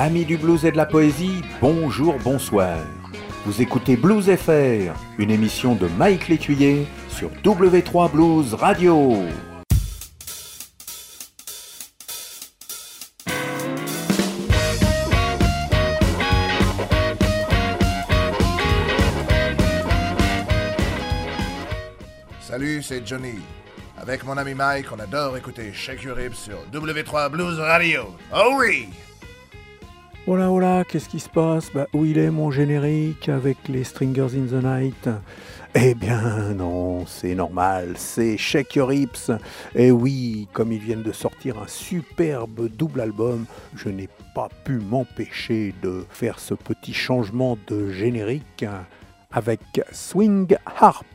Amis du blues et de la poésie, bonjour, bonsoir. Vous écoutez Blues FR, une émission de Mike Létuyer sur W3 Blues Radio. Salut, c'est Johnny. Avec mon ami Mike, on adore écouter Shake Your Ribs sur W3 Blues Radio. Oh oui! Oh là oh là, qu'est-ce qui se passe? Bah où il est mon générique avec les Stringers in the Night? Eh bien non, c'est normal, c'est Shake Your Hips. Et oui, comme ils viennent de sortir un superbe double album, je n'ai pas pu m'empêcher de faire ce petit changement de générique avec Swing Harp.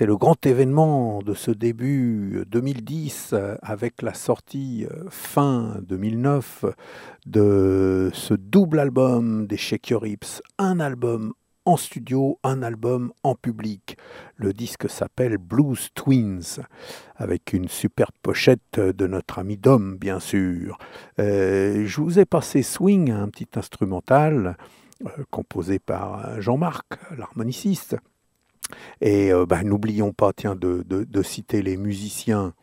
C'est le grand événement de ce début 2010 euh, avec la sortie euh, fin 2009 de ce double album des Shake Your un album en studio, un album en public. Le disque s'appelle Blues Twins, avec une superbe pochette de notre ami Dom, bien sûr. Euh, je vous ai passé Swing, un petit instrumental composé par Jean-Marc, l'harmoniciste. Et euh, bah, n'oublions pas tiens, de, de, citer les musiciens.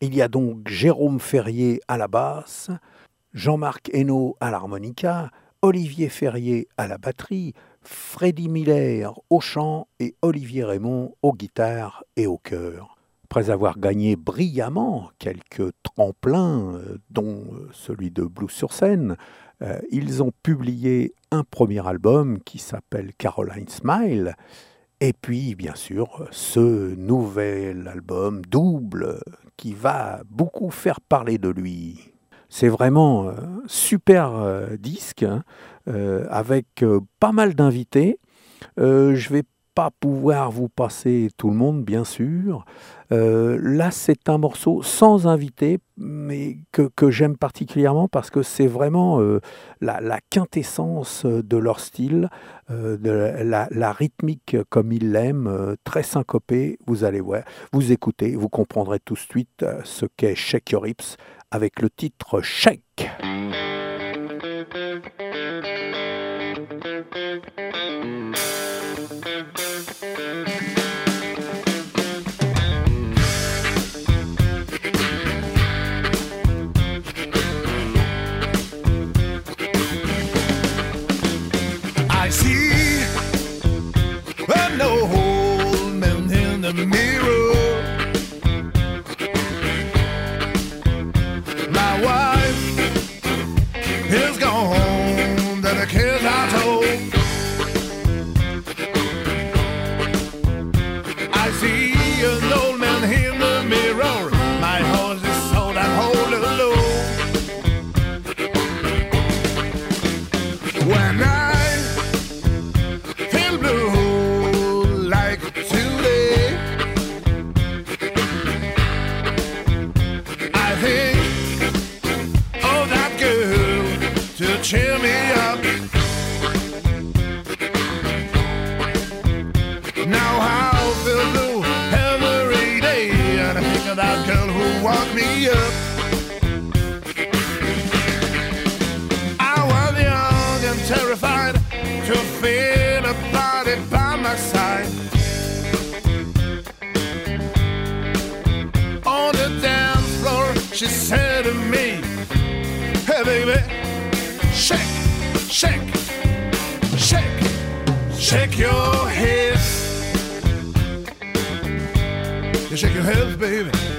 Il y a donc Jérôme Ferrier à la basse, Jean-Marc Hainaut à l'harmonica, Olivier Ferrier à la batterie, Freddy Miller au chant et Olivier Raymond aux guitares et au chœur. Après avoir gagné brillamment quelques tremplins, euh, dont euh, celui de Blues sur scène, ils ont publié un premier album qui s'appelle Caroline Smile, et puis, bien sûr, ce nouvel album double qui va beaucoup faire parler de lui. C'est vraiment un super euh, disque hein, euh, avec euh, pas mal d'invités. je vais pas pouvoir vous passer tout le monde, bien sûr. Euh, là, c'est un morceau sans invité, mais que, que j'aime particulièrement parce que c'est vraiment euh, la, quintessence de leur style, euh, la, la, rythmique comme ils l'aiment, très syncopée. Vous allez voir, vous écoutez, vous comprendrez tout de suite ce qu'est Shake Your Hips avec le titre Shake. me up. I was young and terrified to feel a body by my side. On the dance floor, she said to me, Hey baby, shake, shake, shake, shake your hips. You shake your hips, baby.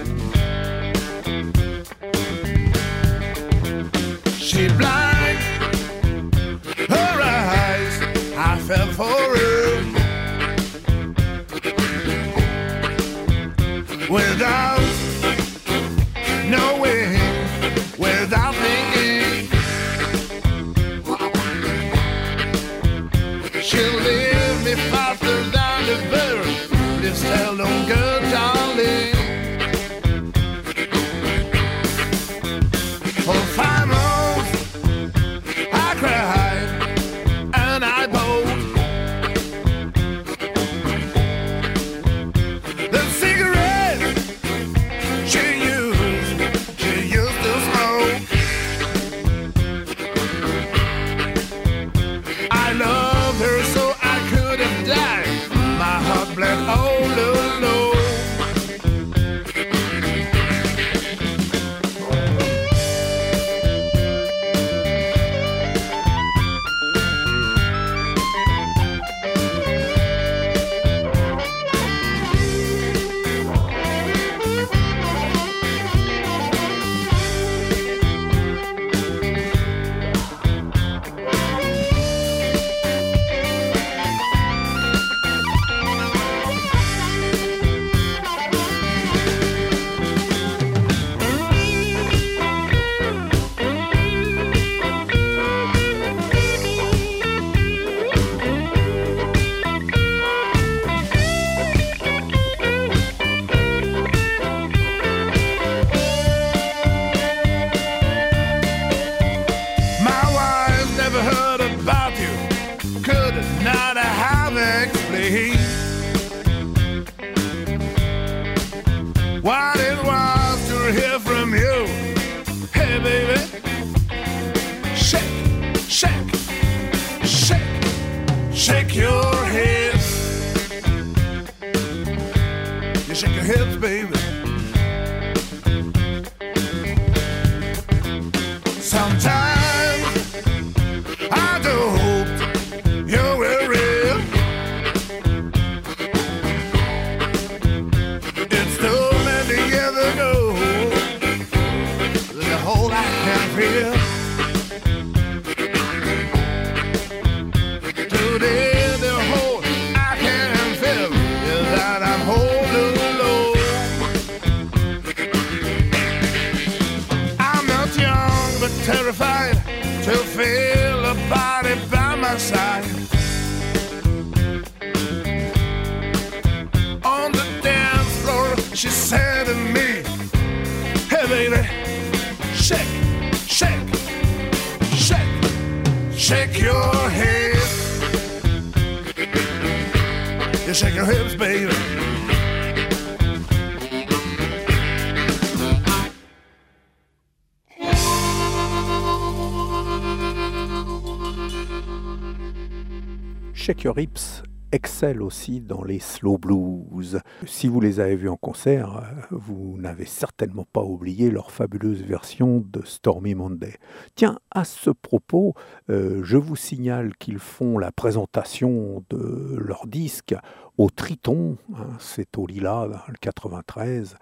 Dans les slow blues. Si vous les avez vus en concert, euh, vous n'avez certainement pas oublié leur fabuleuse version de Stormy Monday. Tiens, à ce propos, euh, je vous signale qu'ils font la présentation de leur disque au Triton, hein, c'est au Lila, le 93,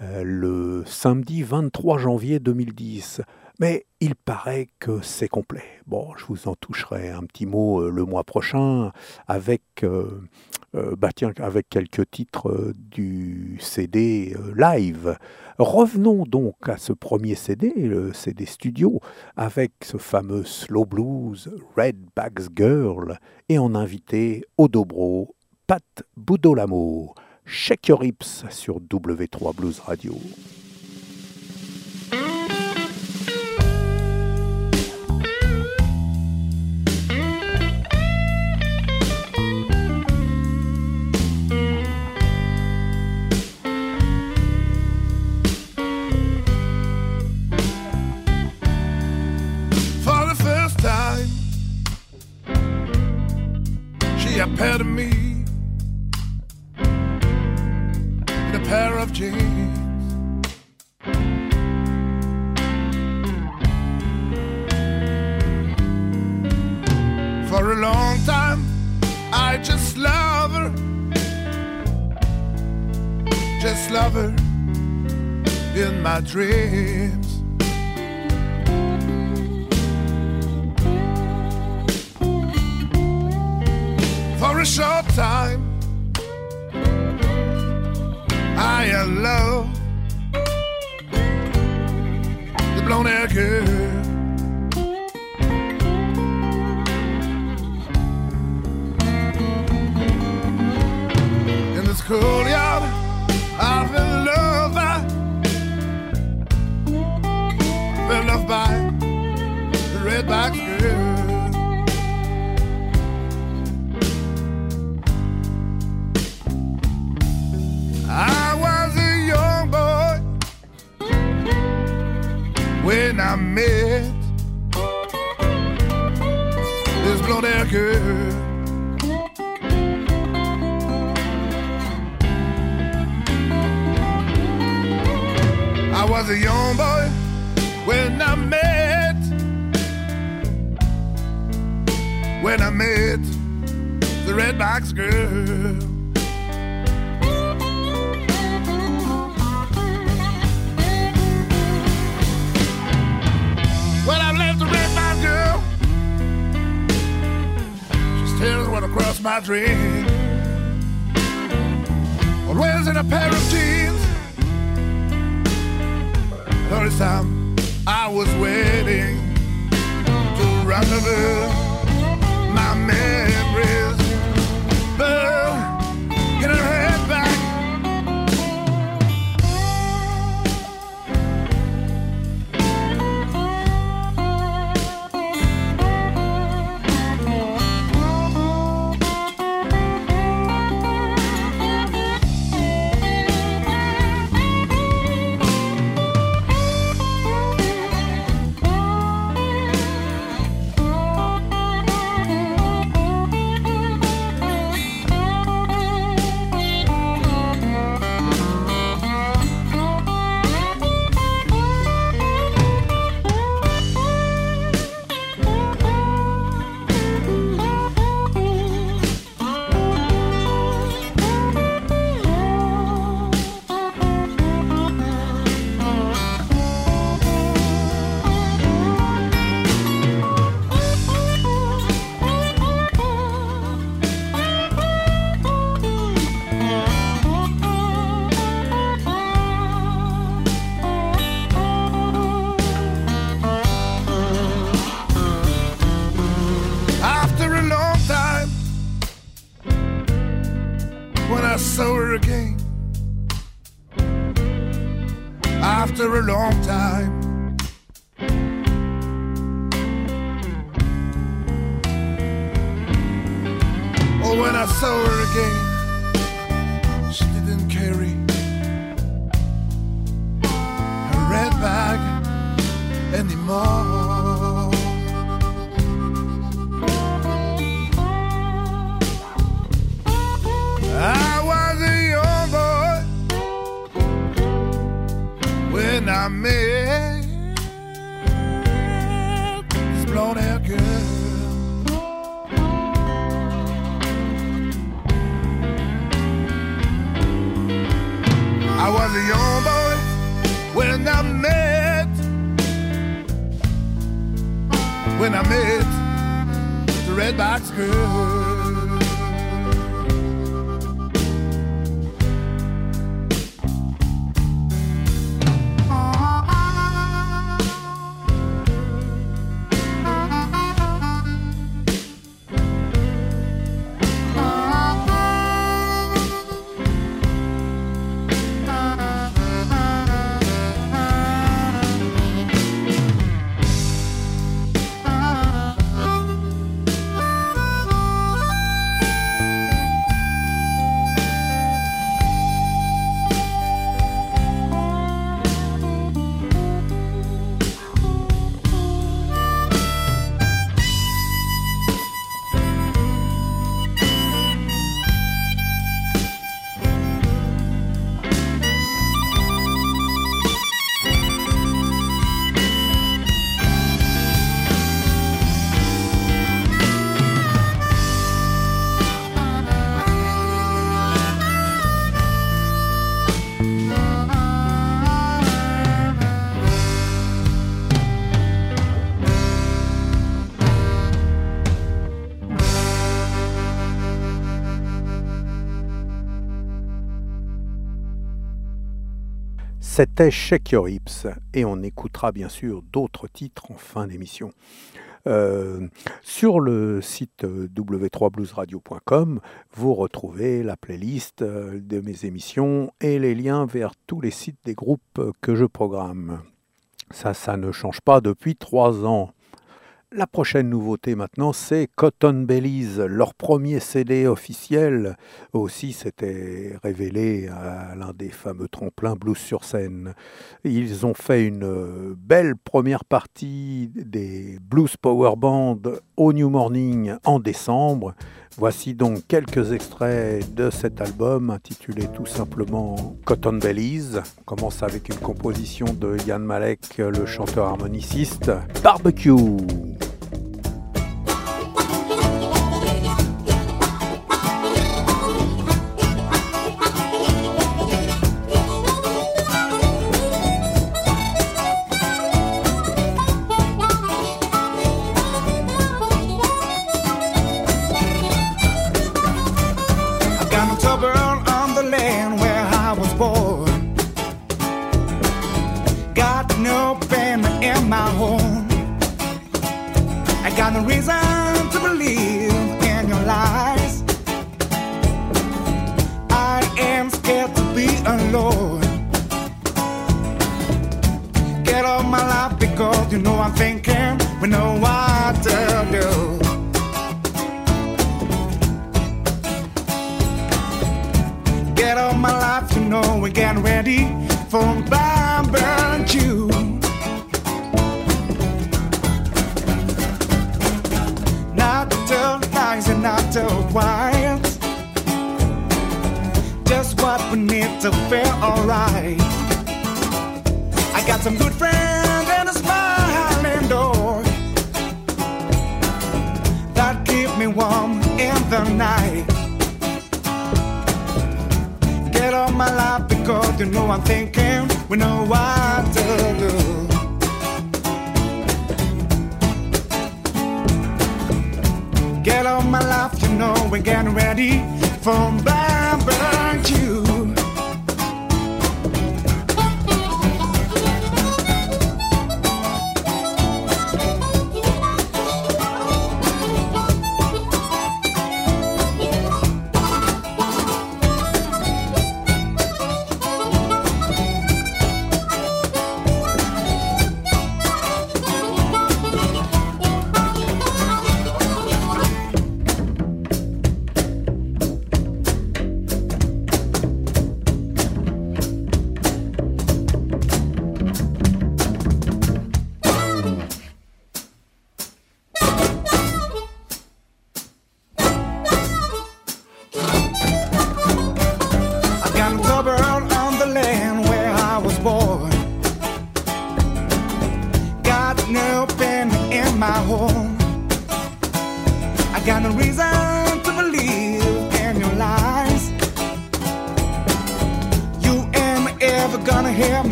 euh, le samedi 23 janvier 2010. Mais il paraît que c'est complet. Bon, je vous en toucherai un petit mot euh, le mois prochain avec, euh, euh, bah avec quelques titres du CD live. Revenons donc à ce premier CD, le CD studio, avec ce fameux slow blues Red Bags Girl et en invité au dobro Pat Boudolamo. Shake Your Hips sur W3 Blues Radio. a pair of me a pair of jeans. For a long time, I just love her, just love her in my dreams. for a short time. I love the blown air girl. And it's cold. girl. I was a young boy when I met, when I met the Red Box girl. tears run across my dreams. Always in a pair of jeans. Every time I was waiting to rendezvous. C'était Shake Your Hips et on écoutera bien sûr d'autres titres en fin d'émission. Euh, sur le site w3bluesradio.com, vous retrouvez la playlist euh, de mes émissions et les liens vers tous les sites des groupes que je programme. Ça, ça ne change pas depuis trois ans. La prochaine nouveauté maintenant, c'est Cotton Bellies, leur premier CD officiel. Aussi, s'était révélé à l'un des fameux tremplins blues sur scène. Ils ont fait une belle première partie des Blues Power Band au New Morning en décembre. Voici donc quelques extraits de cet album intitulé tout simplement Cotton Bellies. On commence avec une composition de Yann Malek, le chanteur harmoniciste. Barbecue Get of my life because you know I'm thinking we know what to do. Get all my life, you know we're getting ready for barbecue. Not too nice and not too quiet. Just what we need to feel alright got some good friends and a smiling dog that keep me warm in the night. Get on my life because you know I'm thinking we know what to do. Get on my life, you know we're getting ready for back.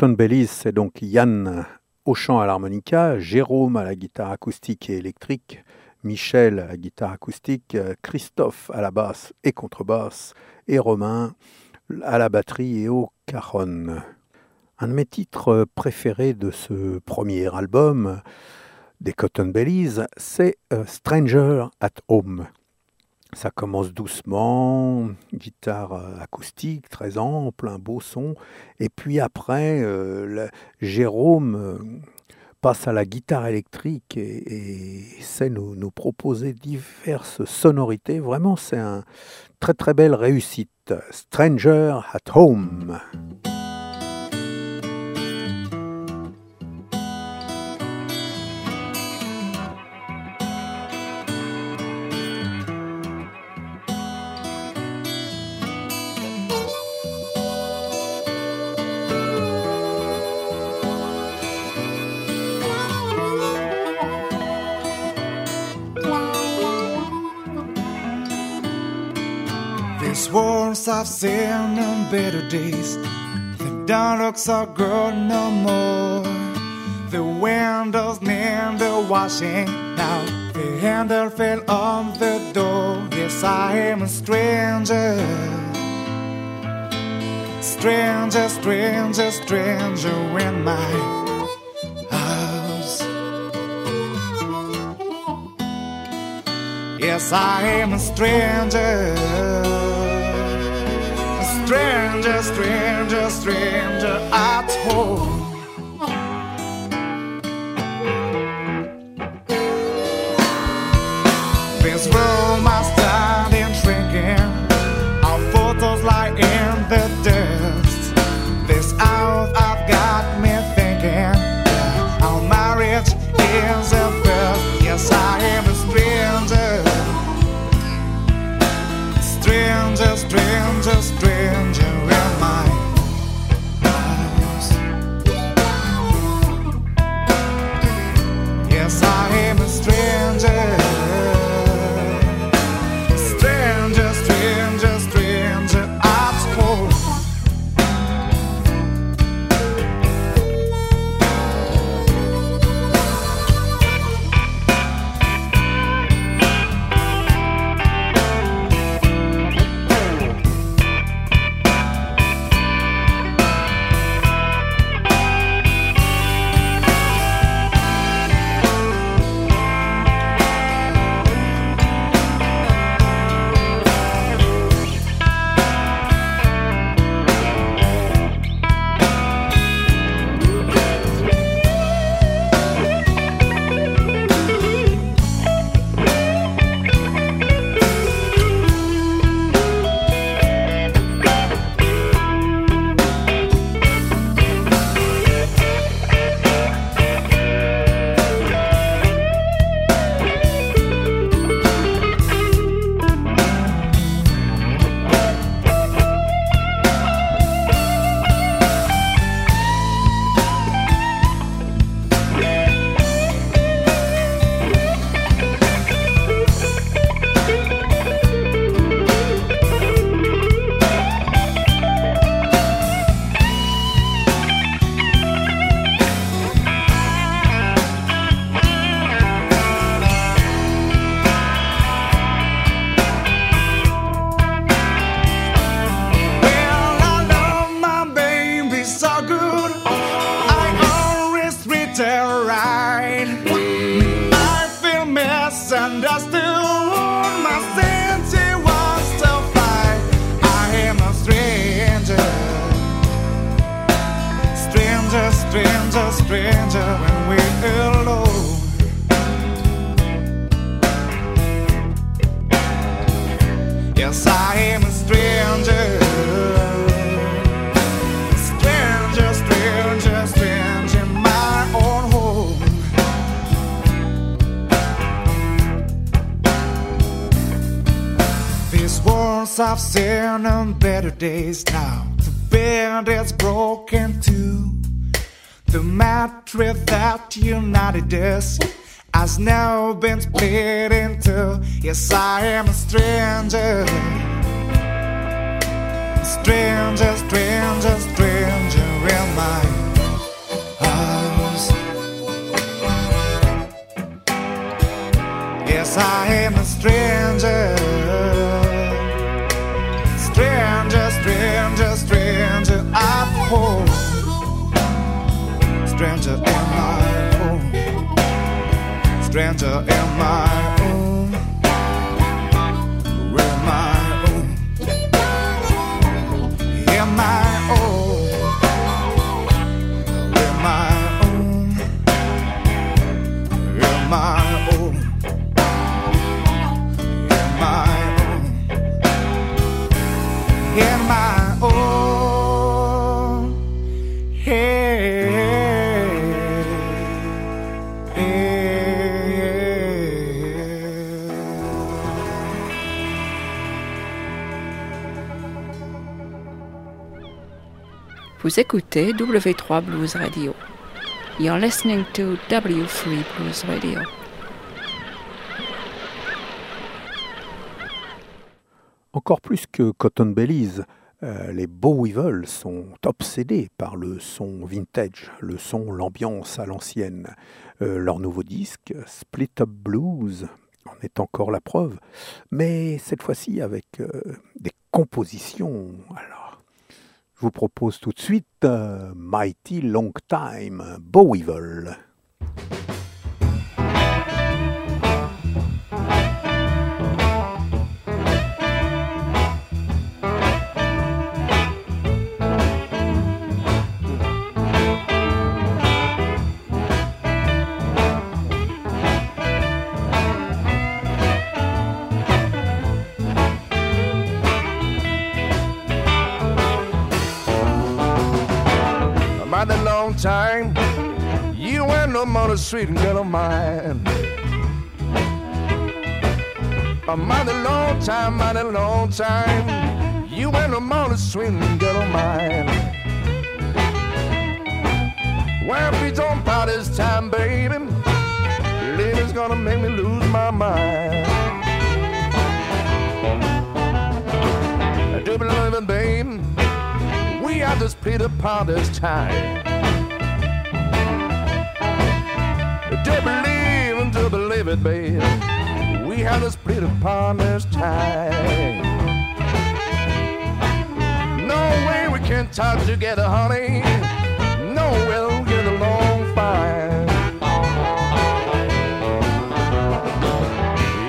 Cotton Bellies, c'est donc Yann au chant à l'harmonica, Jérôme à la guitare acoustique et électrique, Michel à la guitare acoustique, Christophe à la basse et contrebasse, et Romain à la batterie et au cajon. Un de mes titres préférés de ce premier album des Cotton Bellies, c'est euh, Stranger at Home. Ça commence doucement, guitare euh, acoustique très ample, un beau son. Et puis après, euh, Jérôme passe à la guitare électrique et, sait nous, nous, proposer diverses sonorités. Vraiment, c'est une très très belle réussite. Stranger at Home. Once I've seen in better days. The look so good no more. The windows need the washing now. The handle fell on the door. Yes, I am a stranger. Stranger, stranger, stranger in my house. Yes, I am a stranger, just dream. Days now. The bed is broken too. The mattress that united us has now been split in two. Yes, I Stranger in Vous écoutez W3 Blues Radio. You're listening to W3 Blues Radio. Encore plus que Cotton Bellies, euh, les Bow Weevil sont obsédés par le son vintage, le son, l'ambiance à l'ancienne. Euh, leur nouveau disque, Split Up Blues, en est encore la preuve, mais cette fois-ci avec euh, des compositions. Alors, je vous propose tout de suite Mighty Long Time, Bow Weevil. Time. You ain't no more the sweet girl of mine. A mighty long time, mighty long time. You ain't no more the sweet girl of mine. When we don't part this time, baby, lady's gonna make me lose my mind. I do believe it, baby. We have to split apart this time. To believe and to believe it, babe. We have to split apart this time. No way we can talk together, honey. No we'll get along fine.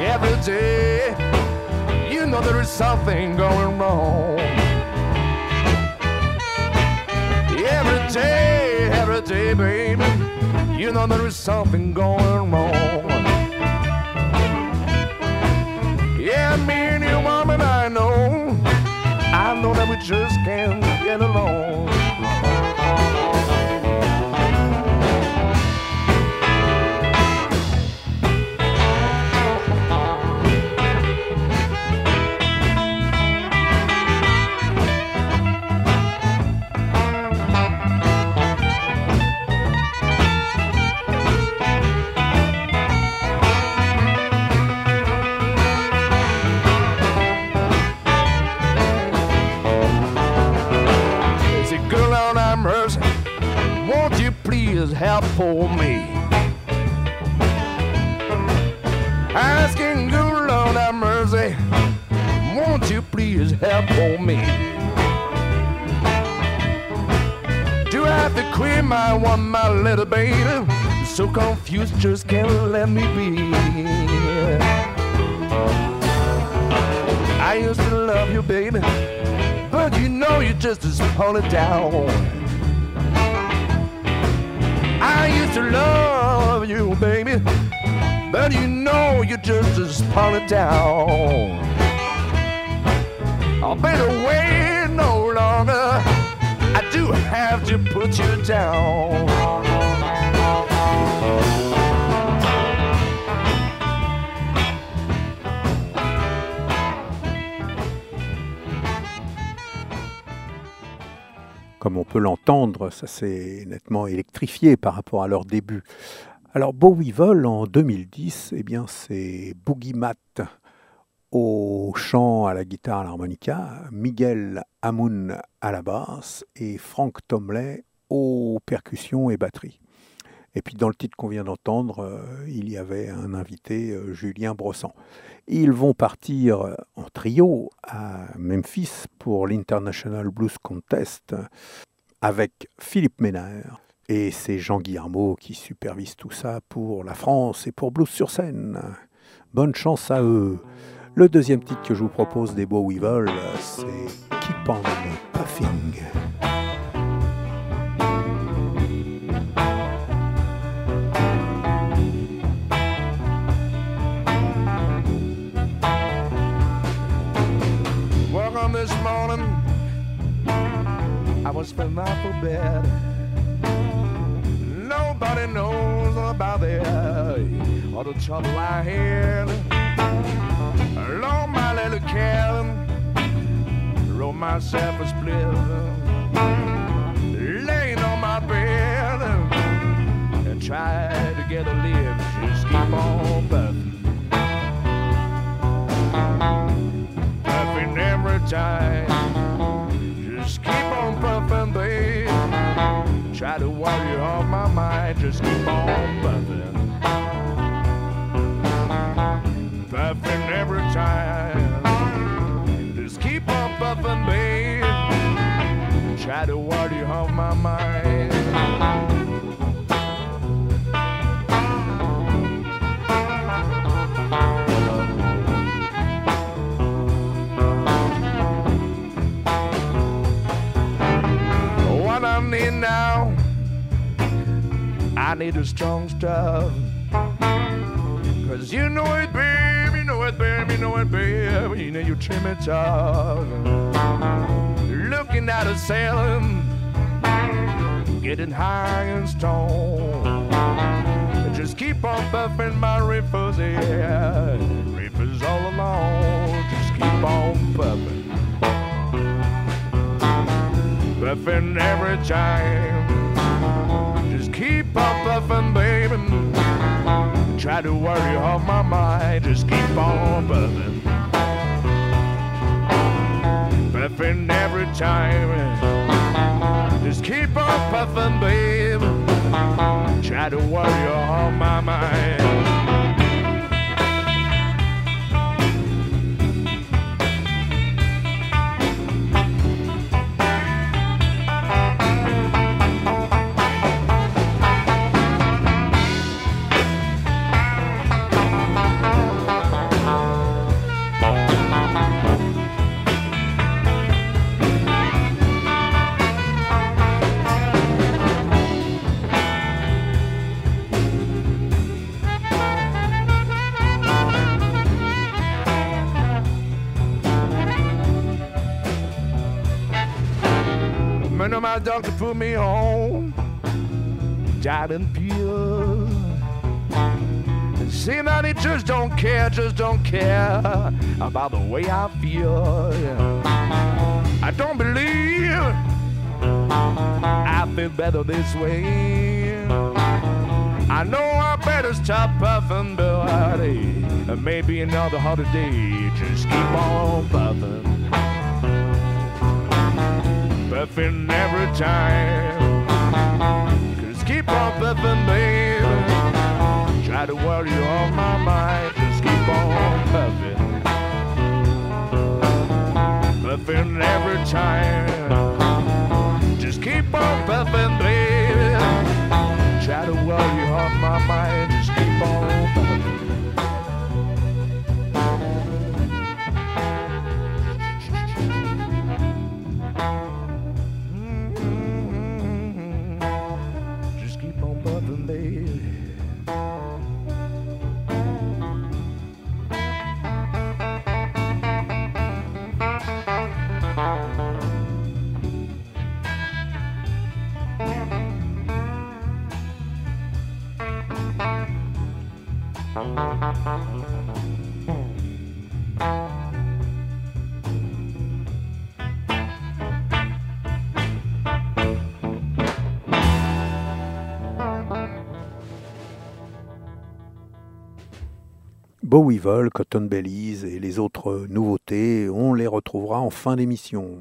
Every day, you know there is something going wrong. Every day, every day, baby, you know there is something going wrong. Yeah, me and you, woman, I know, I know that we just can't get along. For me? Asking good Lord have mercy, won't you please help for me? Do I have to quit my one, my little baby? So confused, just can't let me be. I used to love you, baby, but you know you just as pull it down. I used to love you, baby, but you know you just as it down. Oh, I better wait no longer. I do have to put you down. Comme on peut l'entendre, ça s'est nettement électrifié par rapport à leur début. Alors Bowie Vol en 2010, eh bien c'est Boogie Matt au chant, à la guitare, à l'harmonica, Miguel Amoun à la basse et Frank Tomley aux percussions et batterie. Et puis dans le titre qu'on vient d'entendre, euh, il y avait un invité, euh, Julien Brossan. Ils vont partir euh, en trio à Memphis pour l'International Blues Contest avec Philippe Ménard. Et c'est Jean Guillermo qui supervise tout ça pour la France et pour Blues sur scène. Bonne chance à eux. Le deuxième titre que je vous propose des Beaux Weevil, c'est Keep on Puffing. I was for bed. Nobody knows about it or the trouble I had. Along my little cabin, wrote myself a split, laying on my bed, and tried to get a lift. Just keep on puffing, puffing every time. Just keep babe. Try to worry off my mind, just keep on puffing. Puffing every time. Just keep on puffing, babe. Try to worry off my mind. I need a strong stuff. Cause you know it, babe, you know it, babe, you know it, babe, you know you trim it up. Looking at a sailing, getting high and stone. Just keep on buffing my ripples, yeah. Ripples all along, just keep on buffing. Buffing every time. Keep on buffing, baby. Try to worry off my mind, just keep on buffing. Buffing every time. Just keep on puffing, baby. Try to worry off my mind. In pure. Seem that he just don't care, just don't care about the way I feel. I don't believe I feel better this way. I know I better stop puffing, but maybe another holiday. Just keep on puffing puffing every time. Keep on puffing, baby. Try to worry off my mind. Just keep on puffing. Puffing every time. Just keep on puffing, baby. Try to worry off my mind. Just keep on puffing. Vol, Cotton Bellies et les autres nouveautés, on les retrouvera en fin d'émission.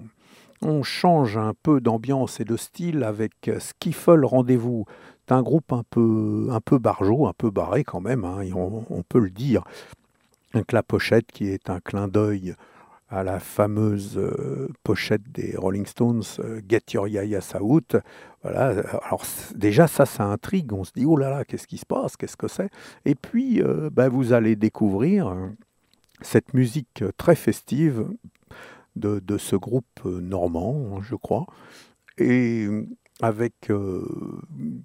On change un peu d'ambiance et de style avec Skiffle Rendez-vous. C'est un groupe un peu, un peu barjot, un peu barré quand même, hein, on, peut le dire. Avec la pochette qui est un clin d'œil à la fameuse euh, pochette des Rolling Stones, euh, Get Your Yaya Out. Alors déjà ça, ça intrigue. On se dit oh là là, qu'est-ce qui se passe, qu'est-ce que c'est? Et puis euh, ben, vous allez découvrir euh, cette musique très festive de, de ce groupe normand, je crois, avec euh,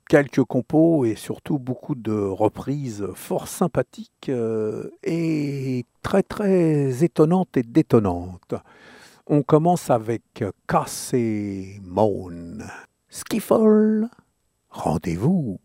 quelques compos et surtout beaucoup de reprises fort sympathiques euh, et très très étonnantes et détonnantes. On commence avec Cass et Moan. Skiffle, rendez-vous.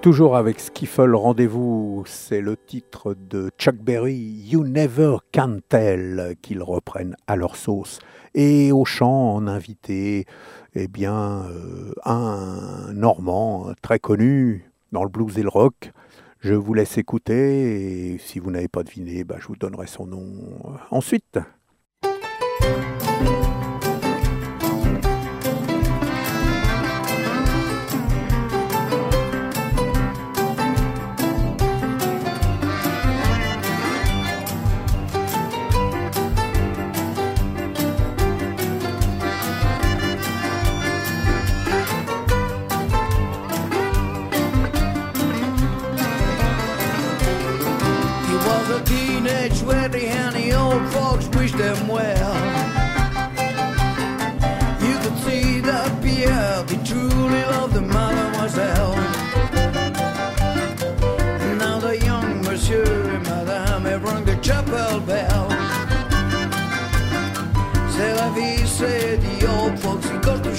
Toujours avec Skiffle Rendez-vous, c'est le titre de Chuck Berry, You Never Can Tell, qu'ils reprennent à leur sauce. Et au chant, en invité, eh bien, euh, un Normand très connu dans le blues et le rock. Je vous laisse écouter et si vous n'avez pas deviné, bah, je vous donnerai son nom ensuite.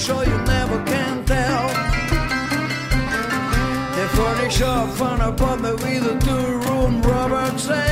To you never can tell. They furnish up an apartment with a two-room rubber cell.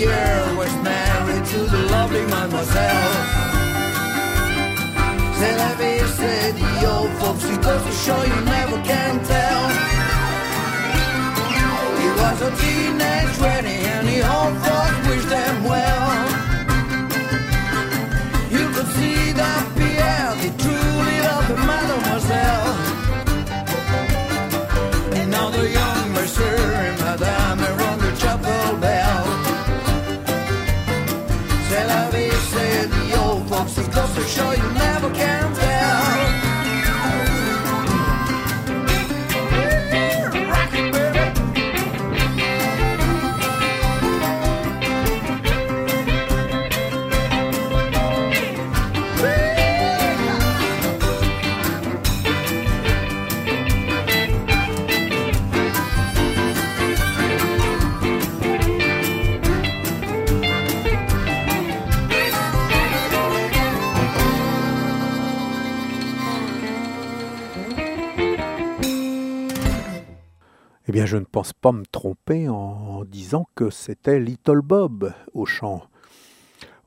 Pierre was married to the lovely mademoiselle. La vie, said the old folks, it goes to show you never can tell. He was a teenage wedding and the old folks wished them well. Show you je ne pense pas me tromper en disant que c'était Little Bob au chant.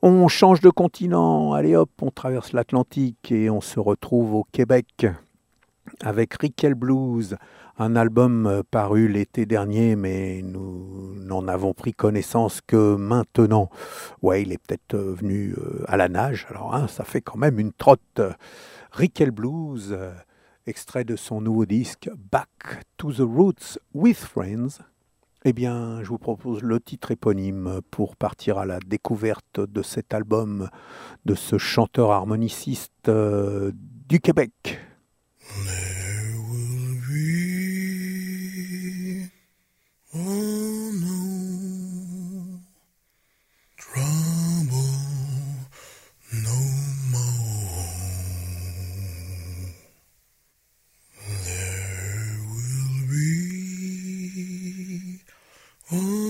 On change de continent, allez hop, on traverse l'Atlantique et on se retrouve au Québec avec Rickel Blues, un album euh, paru l'été dernier, mais nous n'en avons pris connaissance que maintenant. Ouais, il est peut-être euh, venu euh, à la nage, alors hein, ça fait quand même une trotte. Rickel Blues, extrait de son nouveau disque Back to the Roots with Friends. Eh bien, je vous propose le titre éponyme pour partir à la découverte de cet album de ce chanteur harmoniciste euh, du Québec. Mm.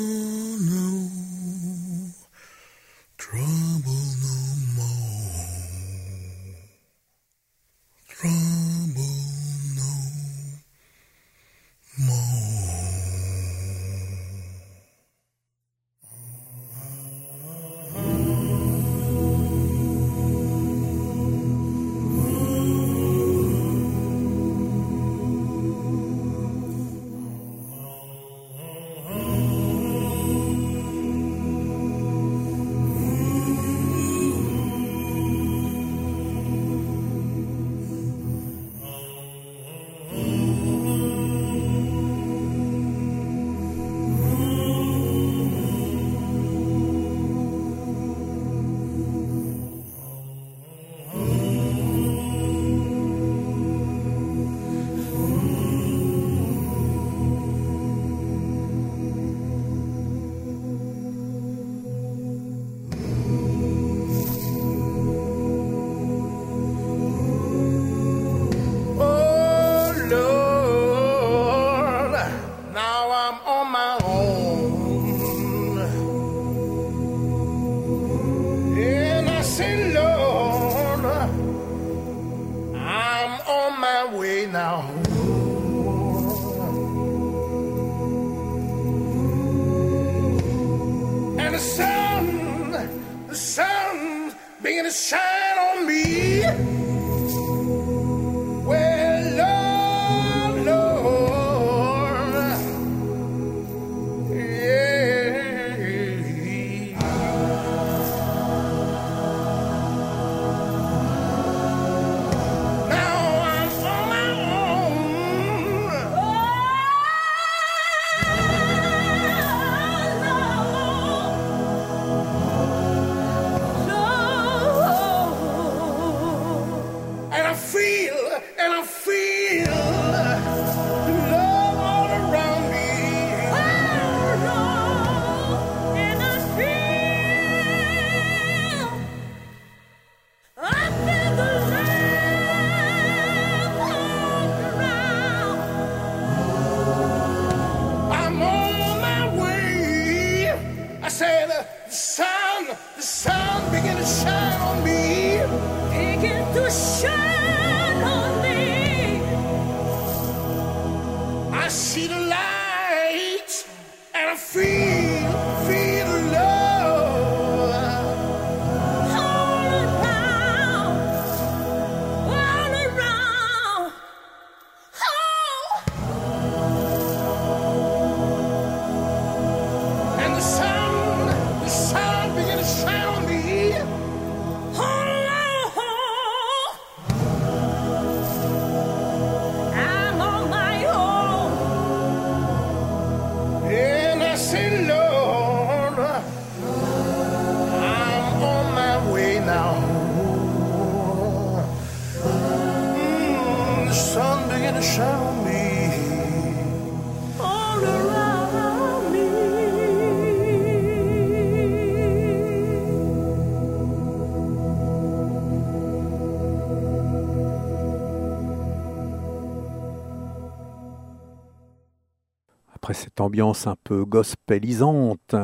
cette ambiance un peu gospelisante,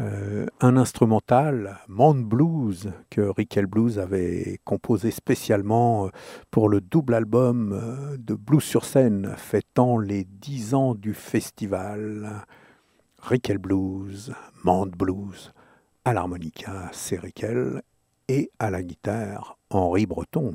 euh, un instrumental, Man Blues, que Rickel Blues avait composé spécialement euh, pour le double album euh, de Blues sur scène, fêtant les 10 ans du festival. Rickel Blues, Man Blues, à l'harmonica, c'est Rickel, et à la guitare, Henri Breton.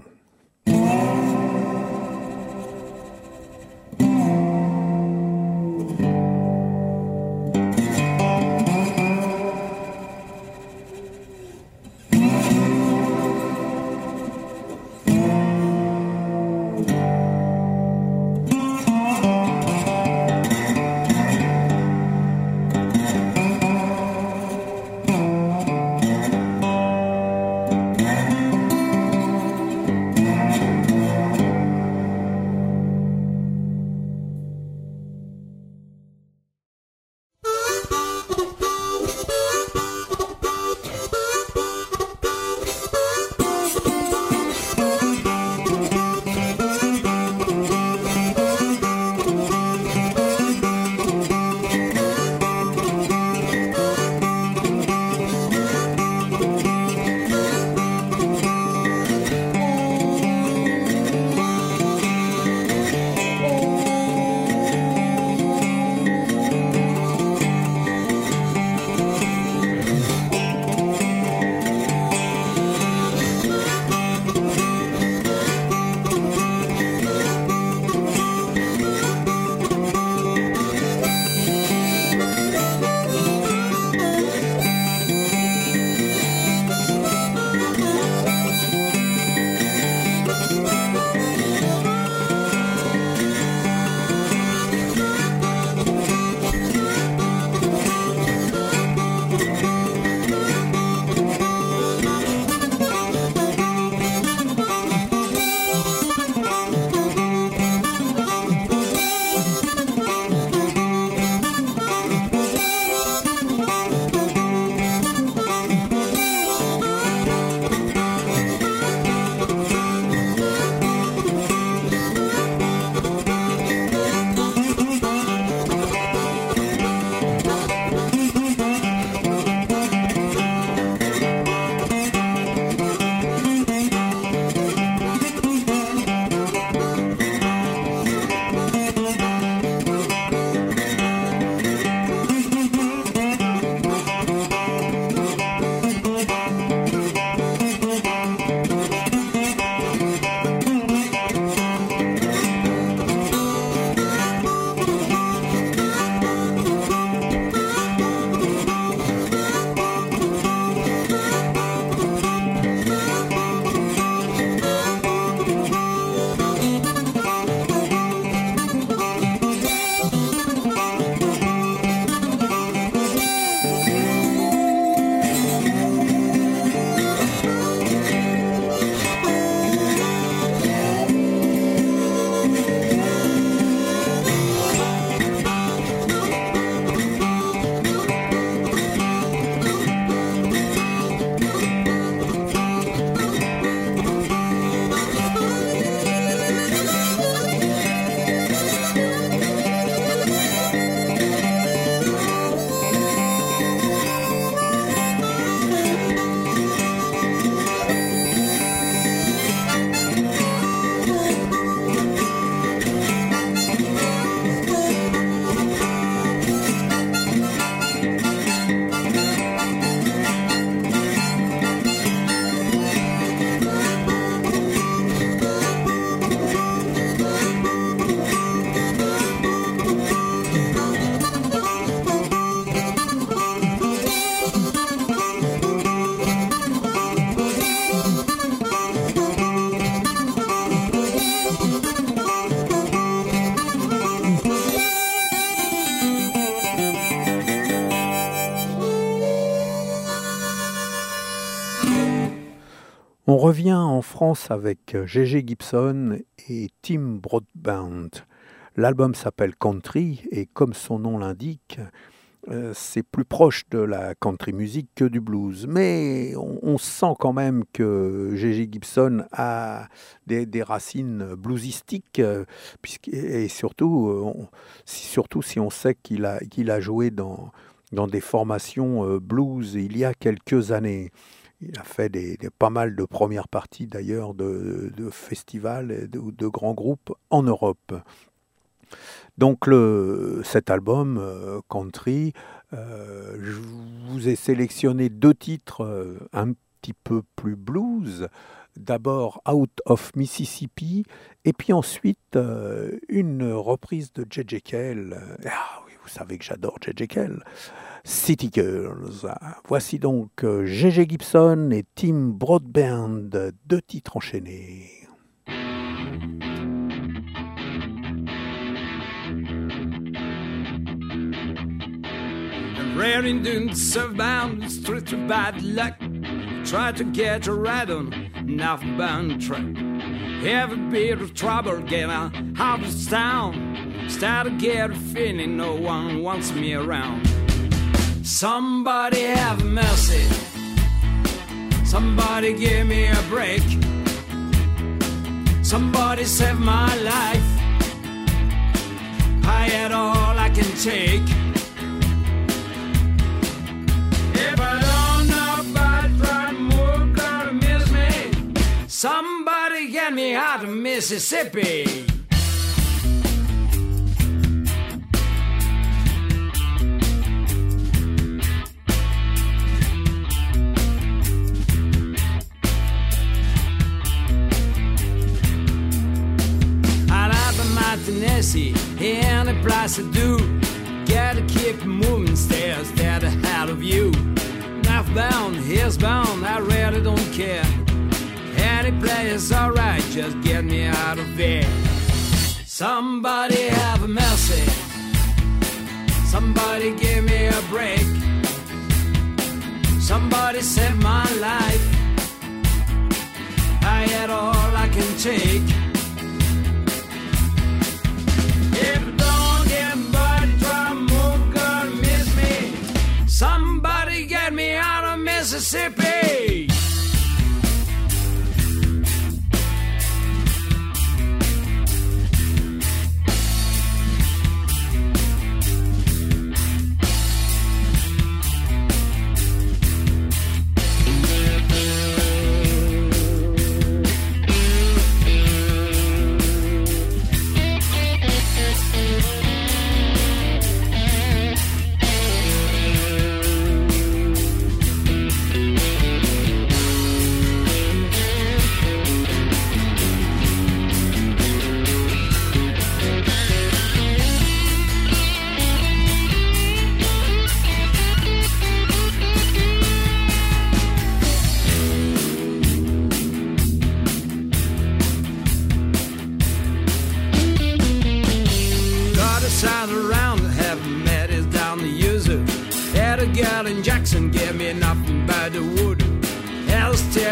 Revient en France avec Gégé Gibson et Tim Broadbent. L'album s'appelle Country et comme son nom l'indique, euh, c'est plus proche de la country music que du blues. Mais on, sent quand même que Gégé Gibson a des, racines bluesistiques, euh, et surtout, euh, surtout si on sait qu'il a, qu'il a joué dans, dans des formations euh, blues il y a quelques années. Il a fait pas mal de premières parties d'ailleurs de, festivals et de, grands groupes en Europe. Donc cet album, euh, Country, euh, je vous ai sélectionné deux titres euh, un petit peu plus blues. D'abord Out of Mississippi et puis ensuite une reprise de J.J. Cale. Ah oui, vous savez que j'adore J.J. Cale. City Girls. Voici donc euh, G.G. Gibson et Tim Broadband, deux titres enchaînés. Raring doing southbound, straight to bad luck. Try to get a ride on northbound track. Have a bit of trouble getting out of town. Start to get a feeling no one wants me around. Somebody have mercy. Somebody give me a break. Somebody save my life. I had all I can take. If I don't know about to move, gonna miss me. Somebody get me out of Mississippi. Any place to do. Gotta keep moving, stay instead ahead of you. Northbound, eastbound, I really don't care. Any place alright, just get me out of there. Somebody have mercy. Somebody give me a break. Somebody save my life. I had all I can take. Mississippi.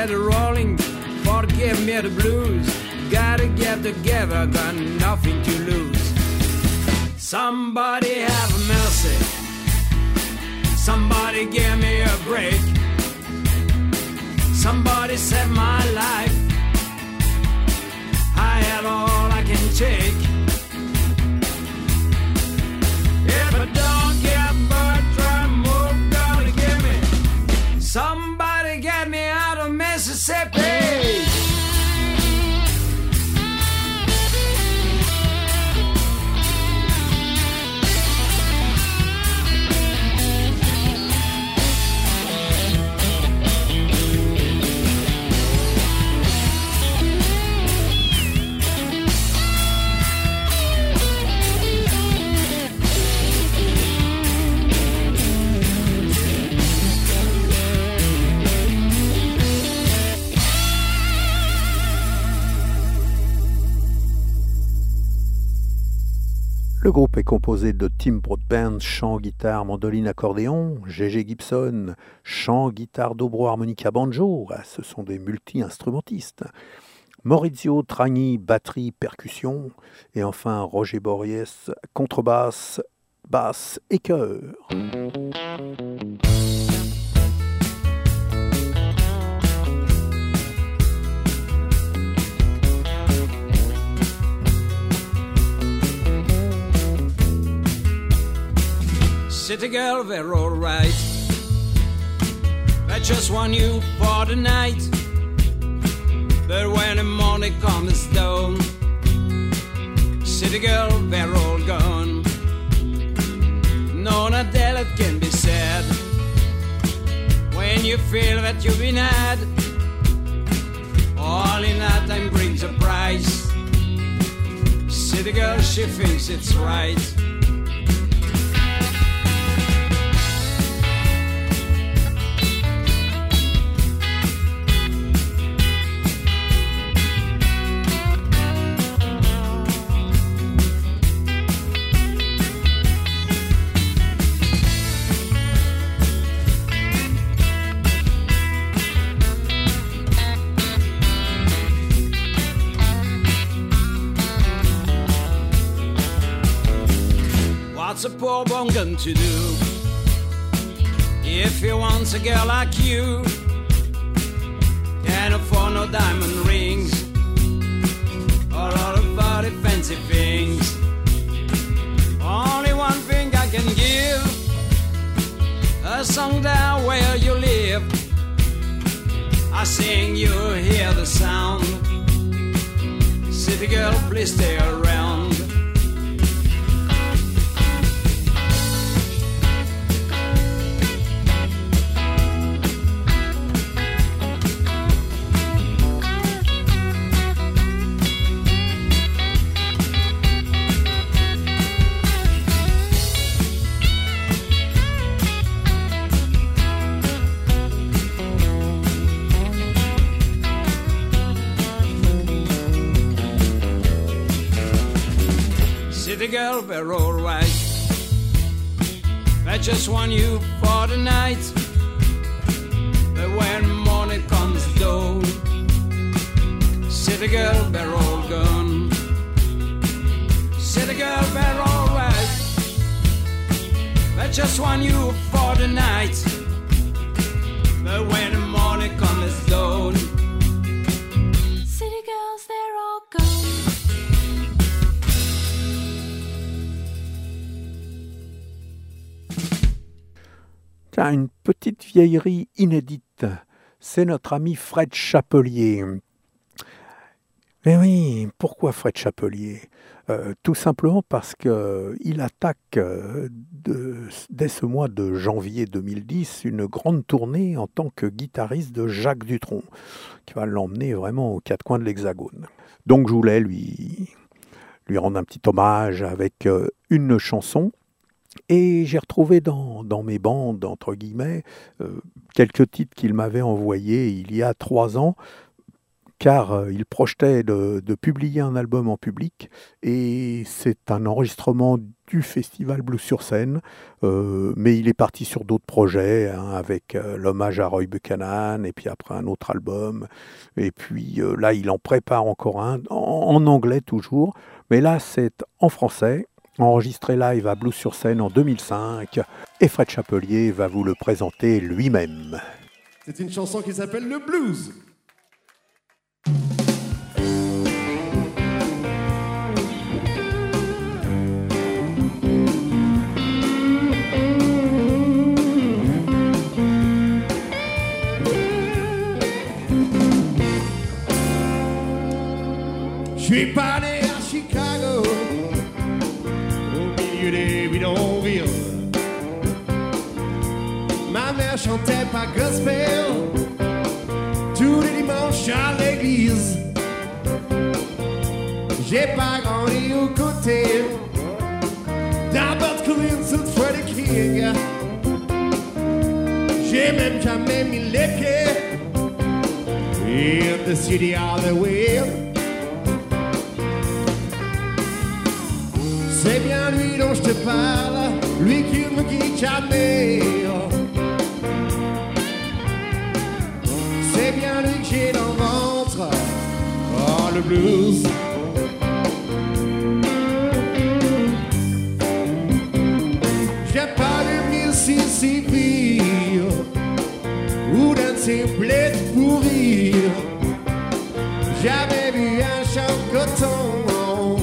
Hell rolling, forgive me the blues. Gotta get together, got nothing to lose. Somebody have mercy. Somebody give me a break. Somebody save my life. I had all I can take. Le groupe est composé de Tim Broadbent, chant, guitare, mandoline, accordéon, Gégé Gibson, chant, guitare, dobro, harmonica, banjo, ah, ce sont des multi-instrumentistes. Maurizio Tragni, batterie, percussion, et enfin Roger Borries, contrebasse, basse et chœur. City girl, they're alright. I just want you for the night. But when the morning comes down, city girl, they're all gone. No, not that it can be said. When you feel that you've been had, all in that time brings a price. City girl, she thinks it's right. Poor bum to do if he wants a girl like you? Can't afford no diamond rings or all of body fancy things. Only one thing I can give a song down where you live. I sing, you hear the sound. City girl, please stay around. Girl, we're alright. I just want you for the night. But when morning comes though, city girl, we're all gone. City girl, we're alright. I just want you for the night. But when the morning comes though, Une petite vieillerie inédite. C'est notre ami Fred Chapelier. Mais oui, pourquoi Fred Chapelier? Euh, Tout simplement parce qu'il attaque euh, dès ce mois de janvier 2010 une grande tournée en tant que guitariste de Jacques Dutronc, qui va l'emmener vraiment aux quatre coins de l'Hexagone. Donc je voulais lui, lui rendre un petit hommage avec euh, une chanson. Et j'ai retrouvé dans, mes bandes, entre guillemets, euh, quelques titres qu'il m'avait envoyés il y a trois ans, car euh, il projetait de, publier un album en public, et c'est un enregistrement du festival Blues sur scène, euh, mais il est parti sur d'autres projets, hein, avec l'hommage à Roy Buchanan, et puis après un autre album, et puis là il en prépare encore un, en anglais toujours, mais là c'est en français, enregistré live à Blues sur scène en 2005, et Fred Chapelier va vous le présenter lui-même. C'est une chanson qui s'appelle le blues. Je suis pas chantait pas gospel tous les dimanches à l'église. J'ai pas grandi aux côtés d'Albert Collins ou de Freddie King. J'ai même jamais mis les pieds in the city of the way. C'est bien lui dont je te parle, lui qui me quitte jamais. C'est bien lui que j'ai dans le ventre, oh le blues. J'ai pas de Mississippi ou d'un de ces blés pour rire. J'avais vu un champ coton,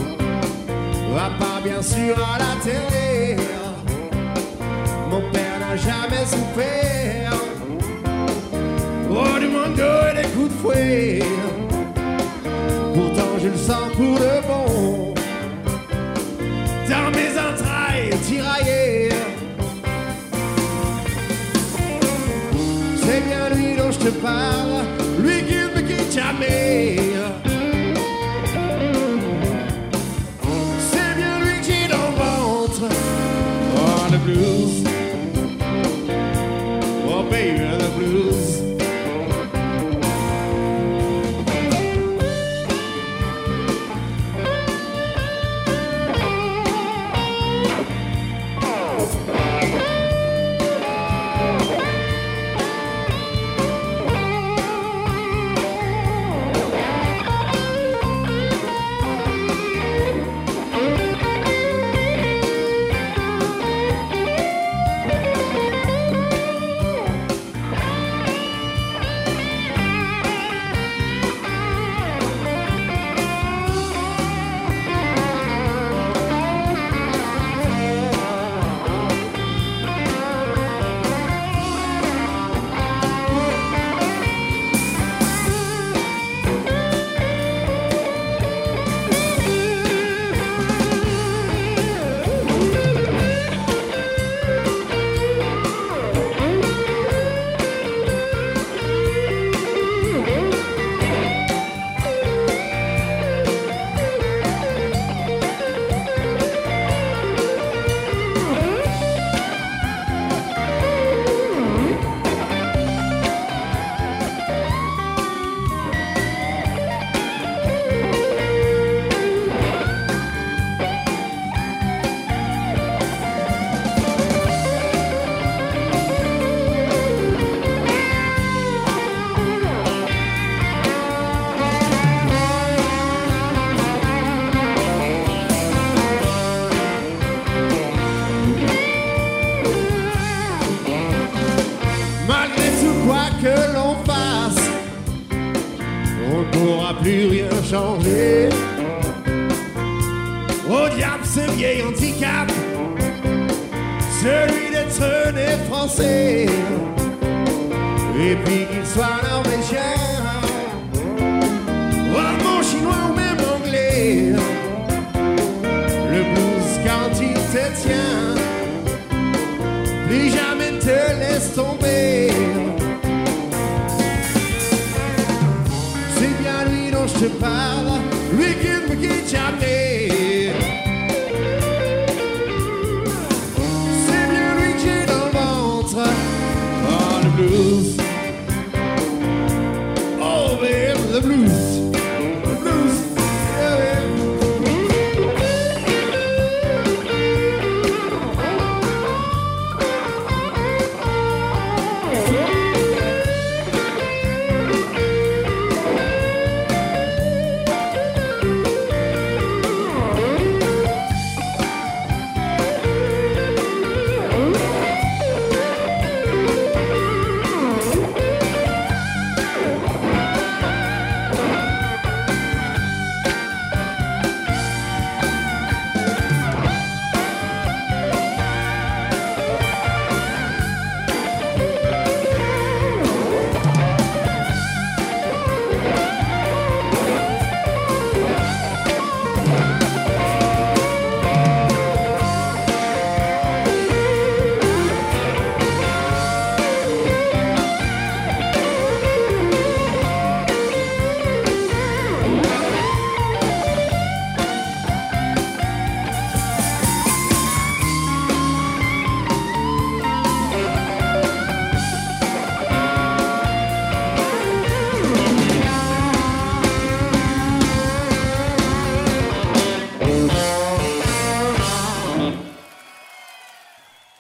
à part bien sûr à la télé. Mon père n'a jamais souffert. Et des coups de fouet. Pourtant, je le sens pour de bon. Dans mes entrailles tiraillées. C'est bien lui dont je te parle, lui qui me quitte jamais. C'est bien lui qui dans le ventre. Oh, le blues.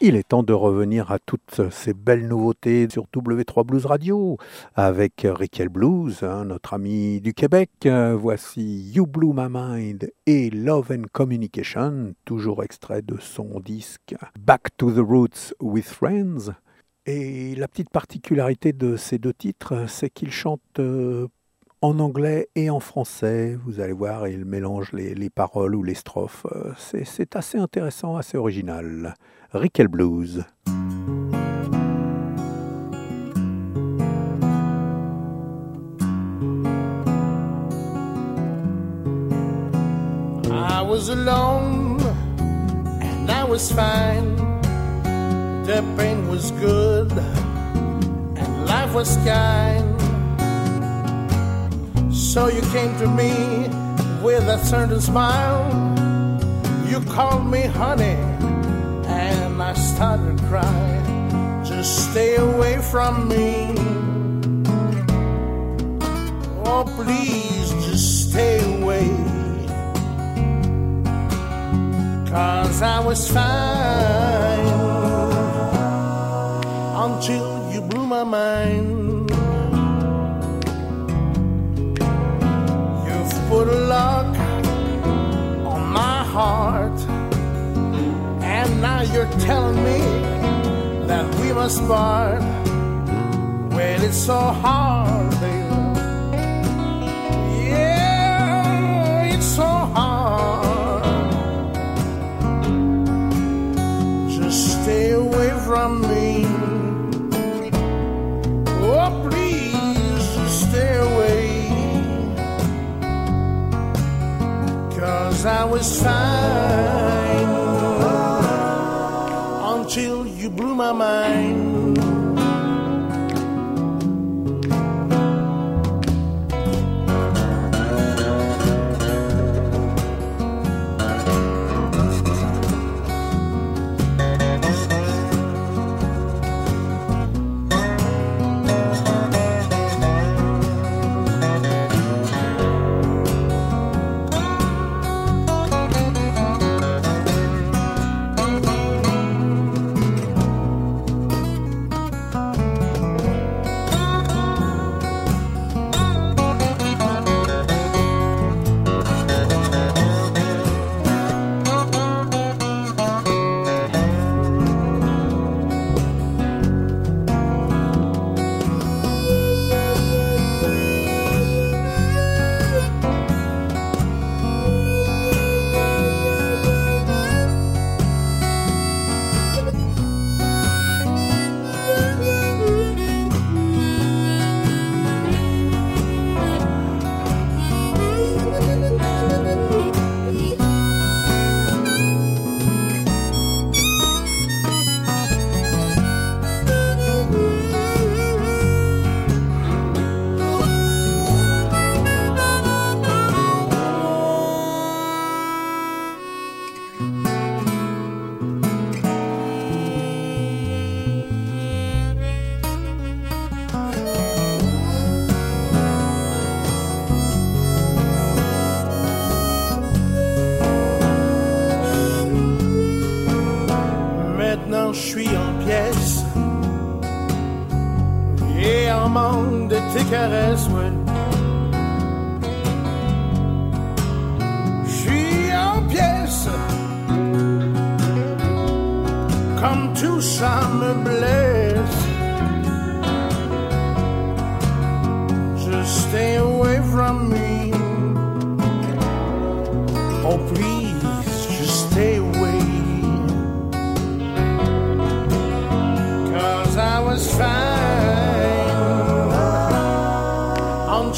Il est temps de revenir à toutes ces belles nouveautés sur W3 Blues Radio avec Rickel Blues, hein, notre ami du Québec. Voici You Blew My Mind et Love and Communication, toujours extrait de son disque Back to the Roots with Friends. Et la petite particularité de ces deux titres, c'est qu'ils chantent euh, en anglais et en français. Vous allez voir, ils mélangent les, les paroles ou les strophes. Euh, c'est assez intéressant, assez original. Rickel Blues. I was alone and I was fine. The pain was good and life was kind. So you came to me with a certain smile. You called me honey I started crying. Just stay away from me. Oh, please just stay away. Cause I was fine until you blew my mind. Now you're telling me that we must part. Well, it's so hard, baby. Yeah, it's so hard. Just stay away from me. Oh, please, stay away. Cause I was fine you blew my mind.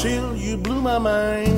Until you blew my mind.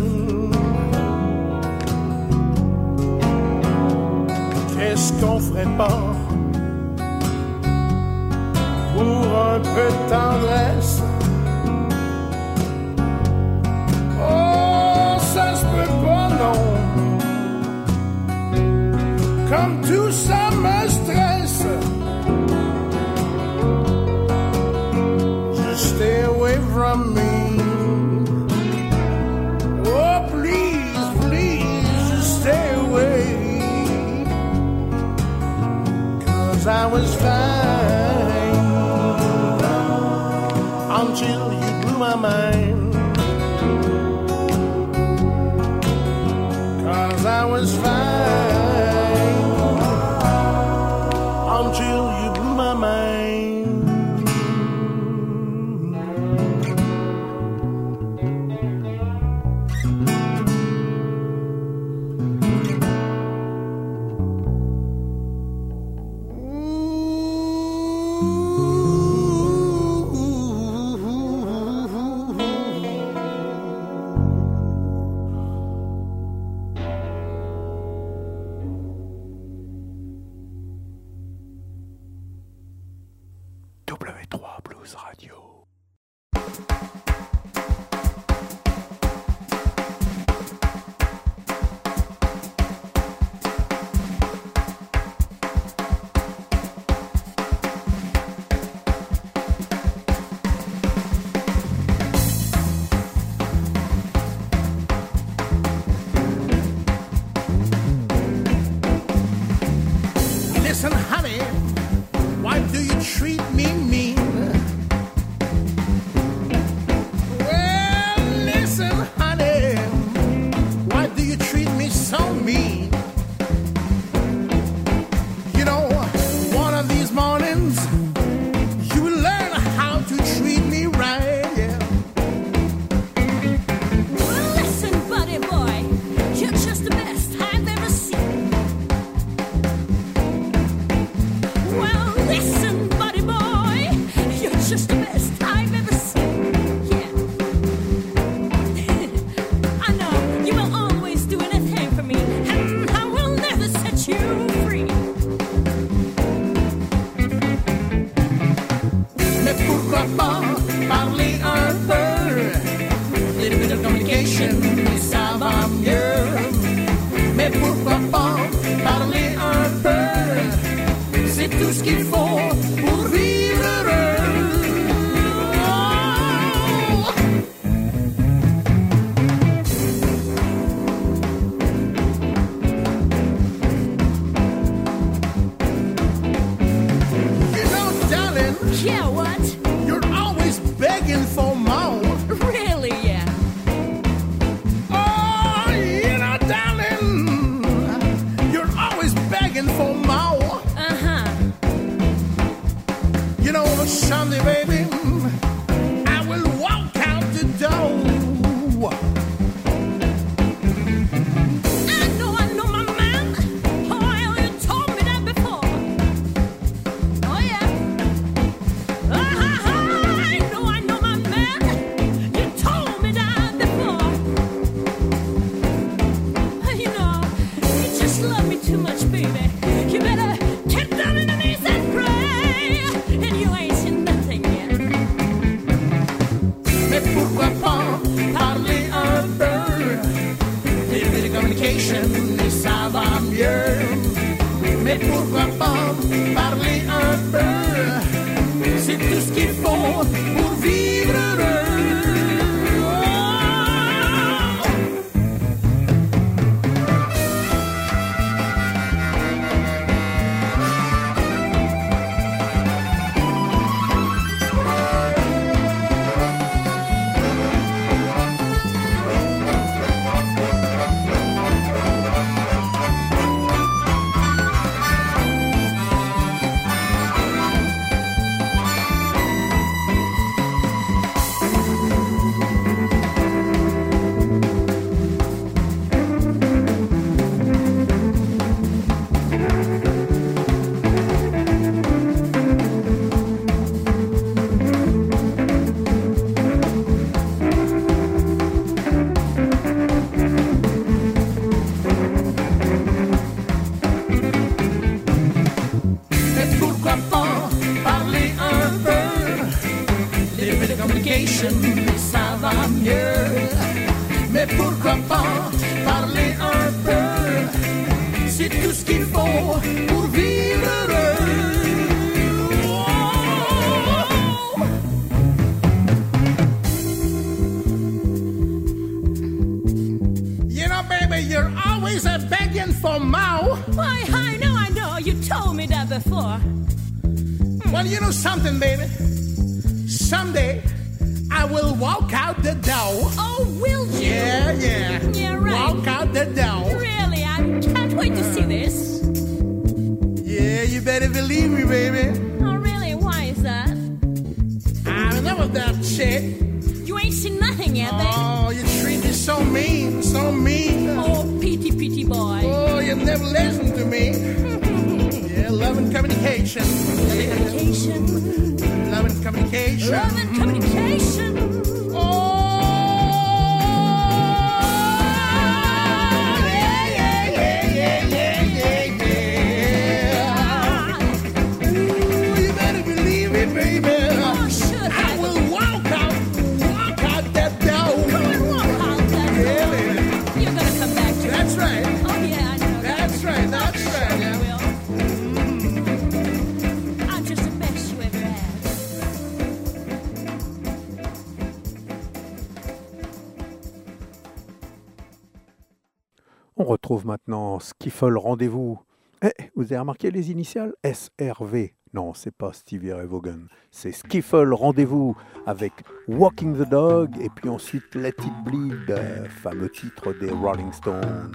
folle rendez-vous. Eh, vous avez remarqué les initiales? SRV. Non, c'est pas Stevie Ray Vaughan. C'est Skiffle Rendez-vous avec Walking the Dog et puis ensuite Let It Bleed, euh, fameux titre des Rolling Stones.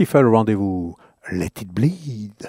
Merciful Rendez-vous? Let it bleed.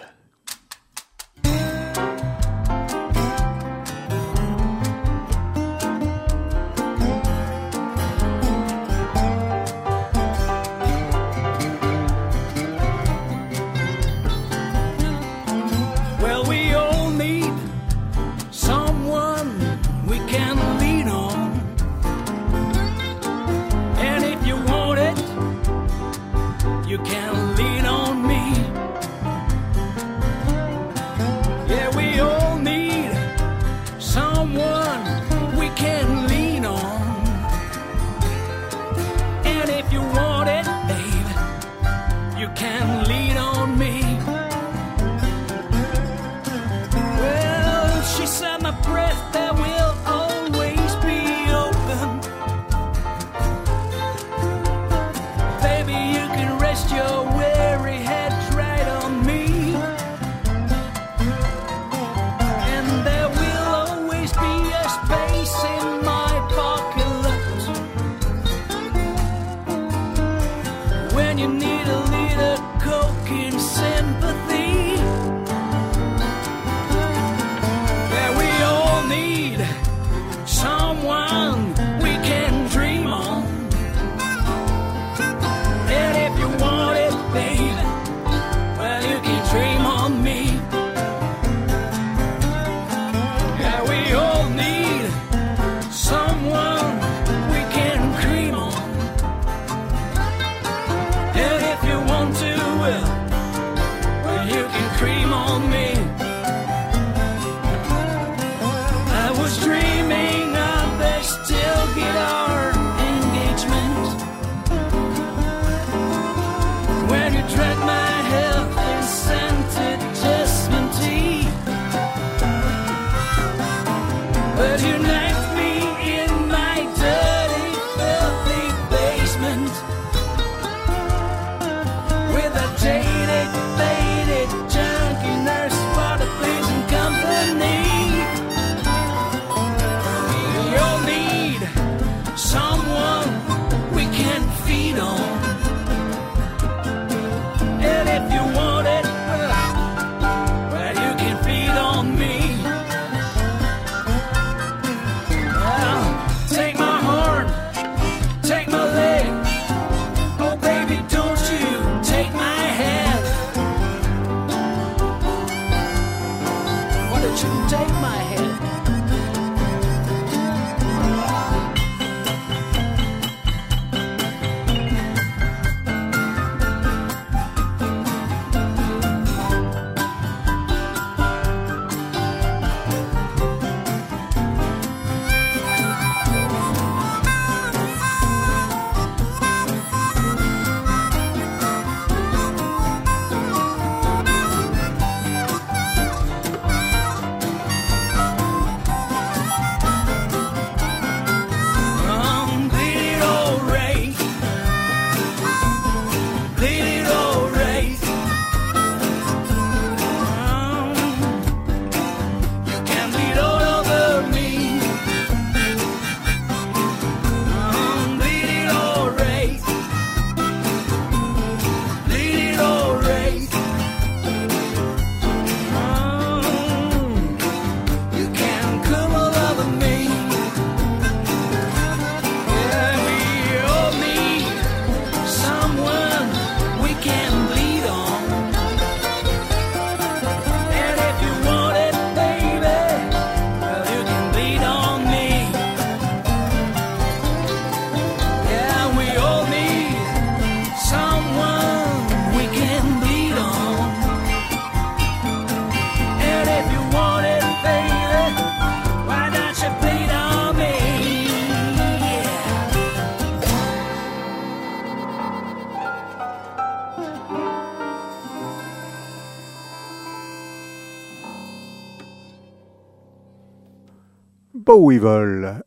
Weevil,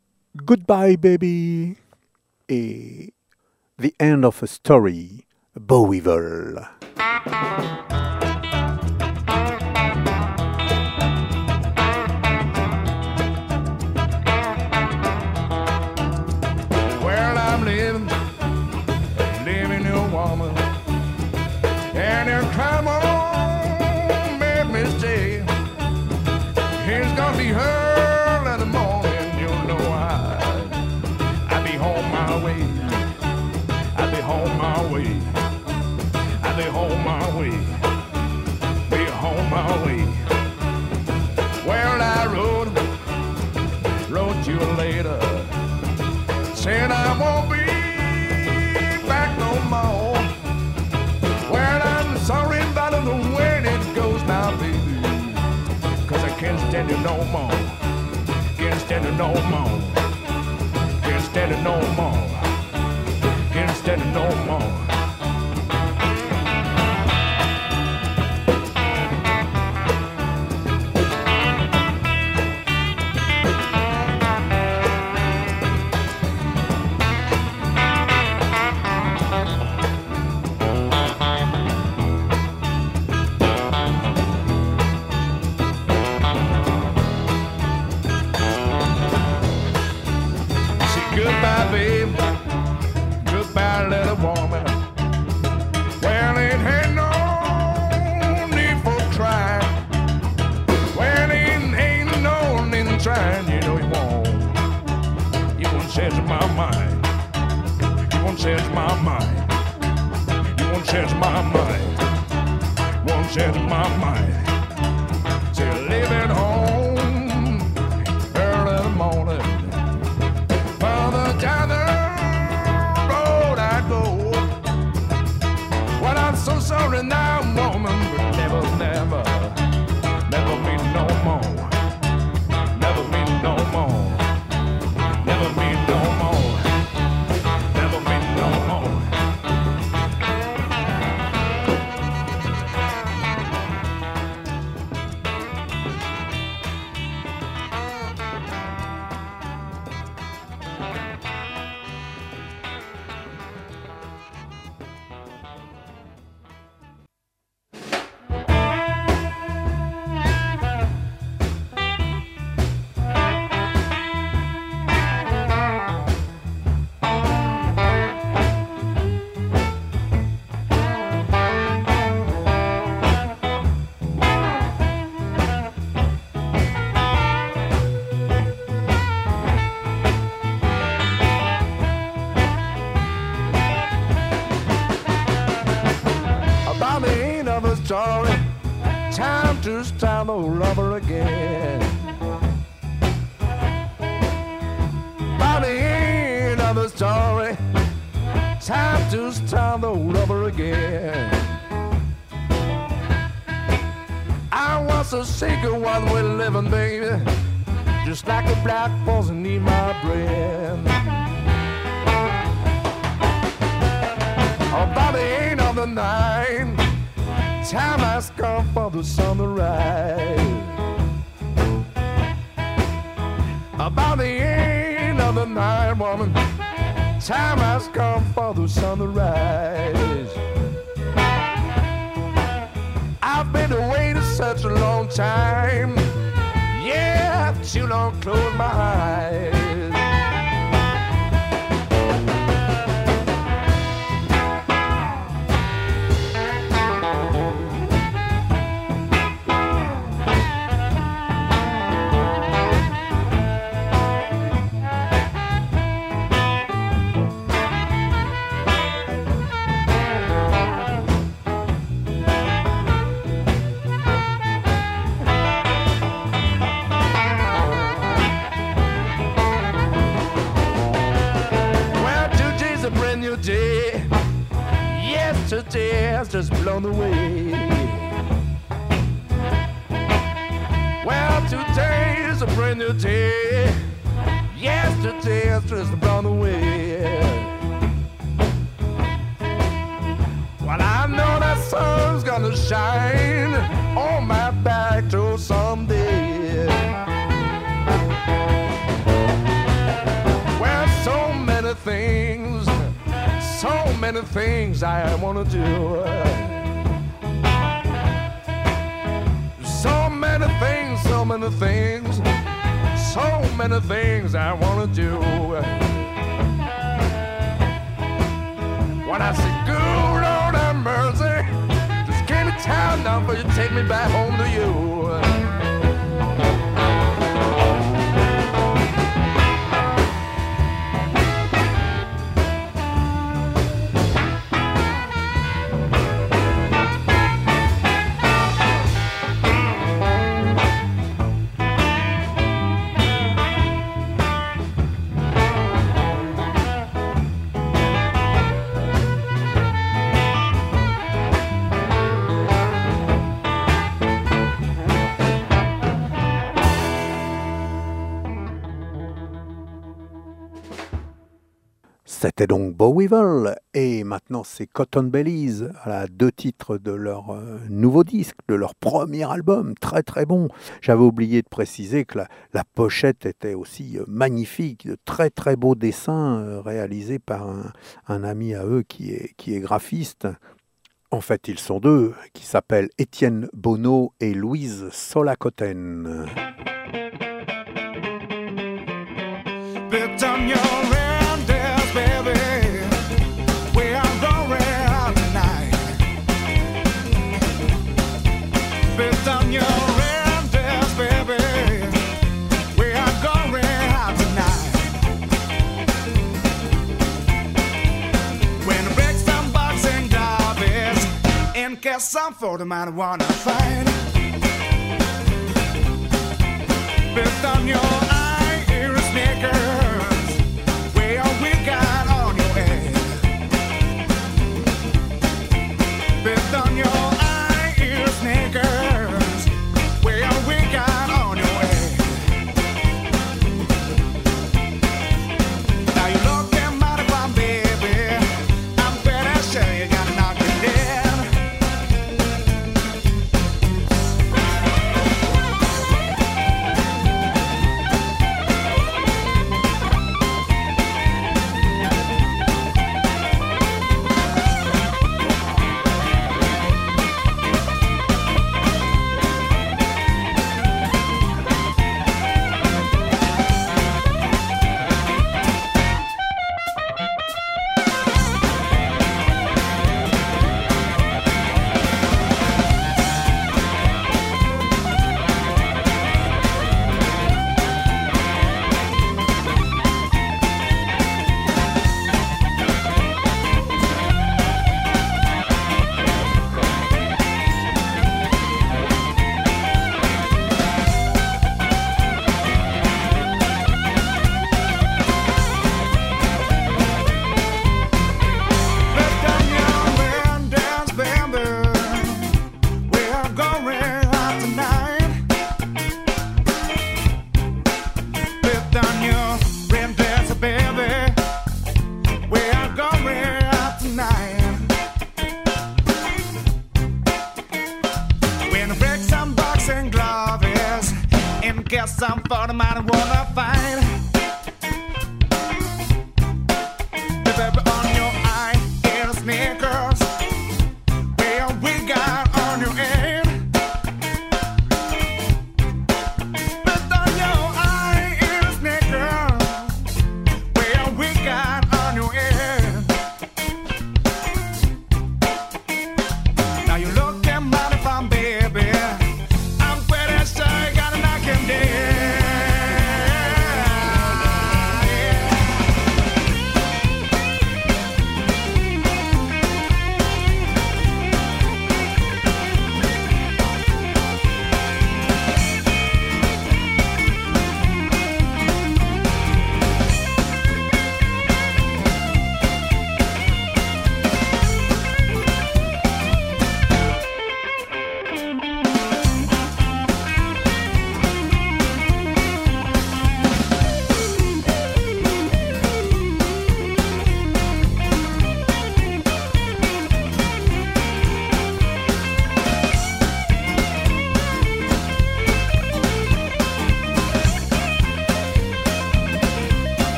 Goodbye Baby, et The End of a Story, Bow Weevil. No more. Can't stand it no more. Can't stand it no more. Can't stand it no more. Sorry now, time to start all over again. By the end of the story, time to start all over again. I was a single one we're living, baby, just like a black poison in my brain. Oh, by the end of the night, time has come for the sunrise. About the end of the night, woman, time has come for the sunrise. I've been away such a long time. Yeah, too long, close my eyes. Blown away. Well, today is a brand new day. Yesterday has just blown away. Well, I know that sun's gonna shine on my back till someday. Well, so many things, so many things I wanna do. You take me back home to you. C'était donc Bow Weevil et maintenant c'est Cotton Bellies, voilà, deux titres de leur euh, nouveau disque, de leur premier album, très très bon. J'avais oublié de préciser que la, pochette était aussi euh, magnifique, de très très beaux dessins euh, réalisés par un, un ami à eux qui est, qui est graphiste. En fait, ils sont deux, qui s'appellent Étienne Bonneau et Louise Solacoten. There's some for the man wanna find. Best on your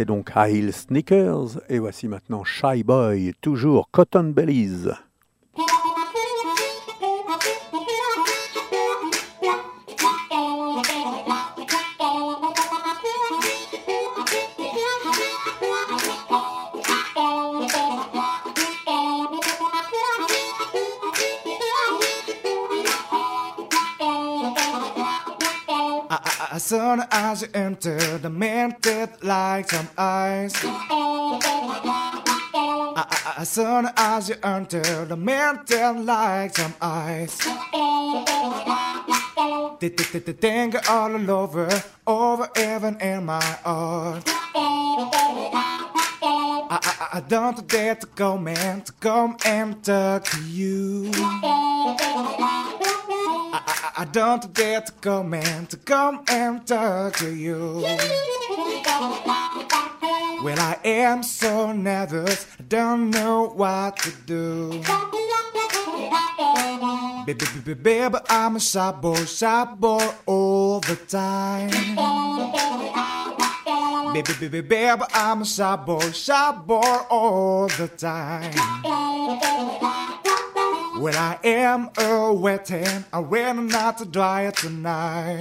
C'était donc High Sneakers et voici maintenant Shy Boy, toujours Cotton Bellies. Soon as you enter, the man that like some eyes. I, I, as soon as you enter, the man that like some ice. Did the, the, thing all over, over even in my heart. I, I, I don't dare to go, man, to come and talk to you. I, don't dare to come and to come and talk to you. Well, I am so nervous, I don't know what to do. Baby, baby, baby, I'm a shy boy, shy boy all the time. Baby, baby, baby, I'm a shy boy, shy boy all the time. Well, I am a wetting, I'm waiting not to dry it tonight.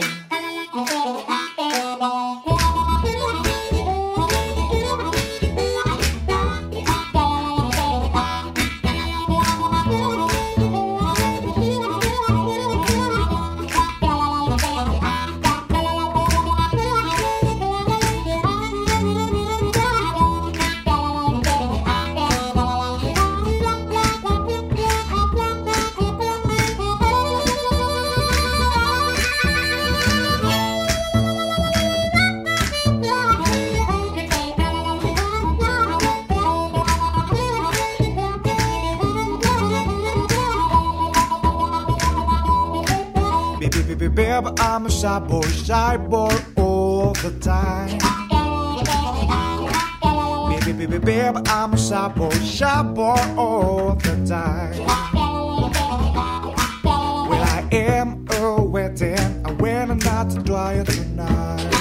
Baby, I'm a shy boy, shy boy all the time. Baby, baby, baby, I'm a shy boy, shy boy all the time. Well, I am a wetting, I'm waiting not to dry it tonight.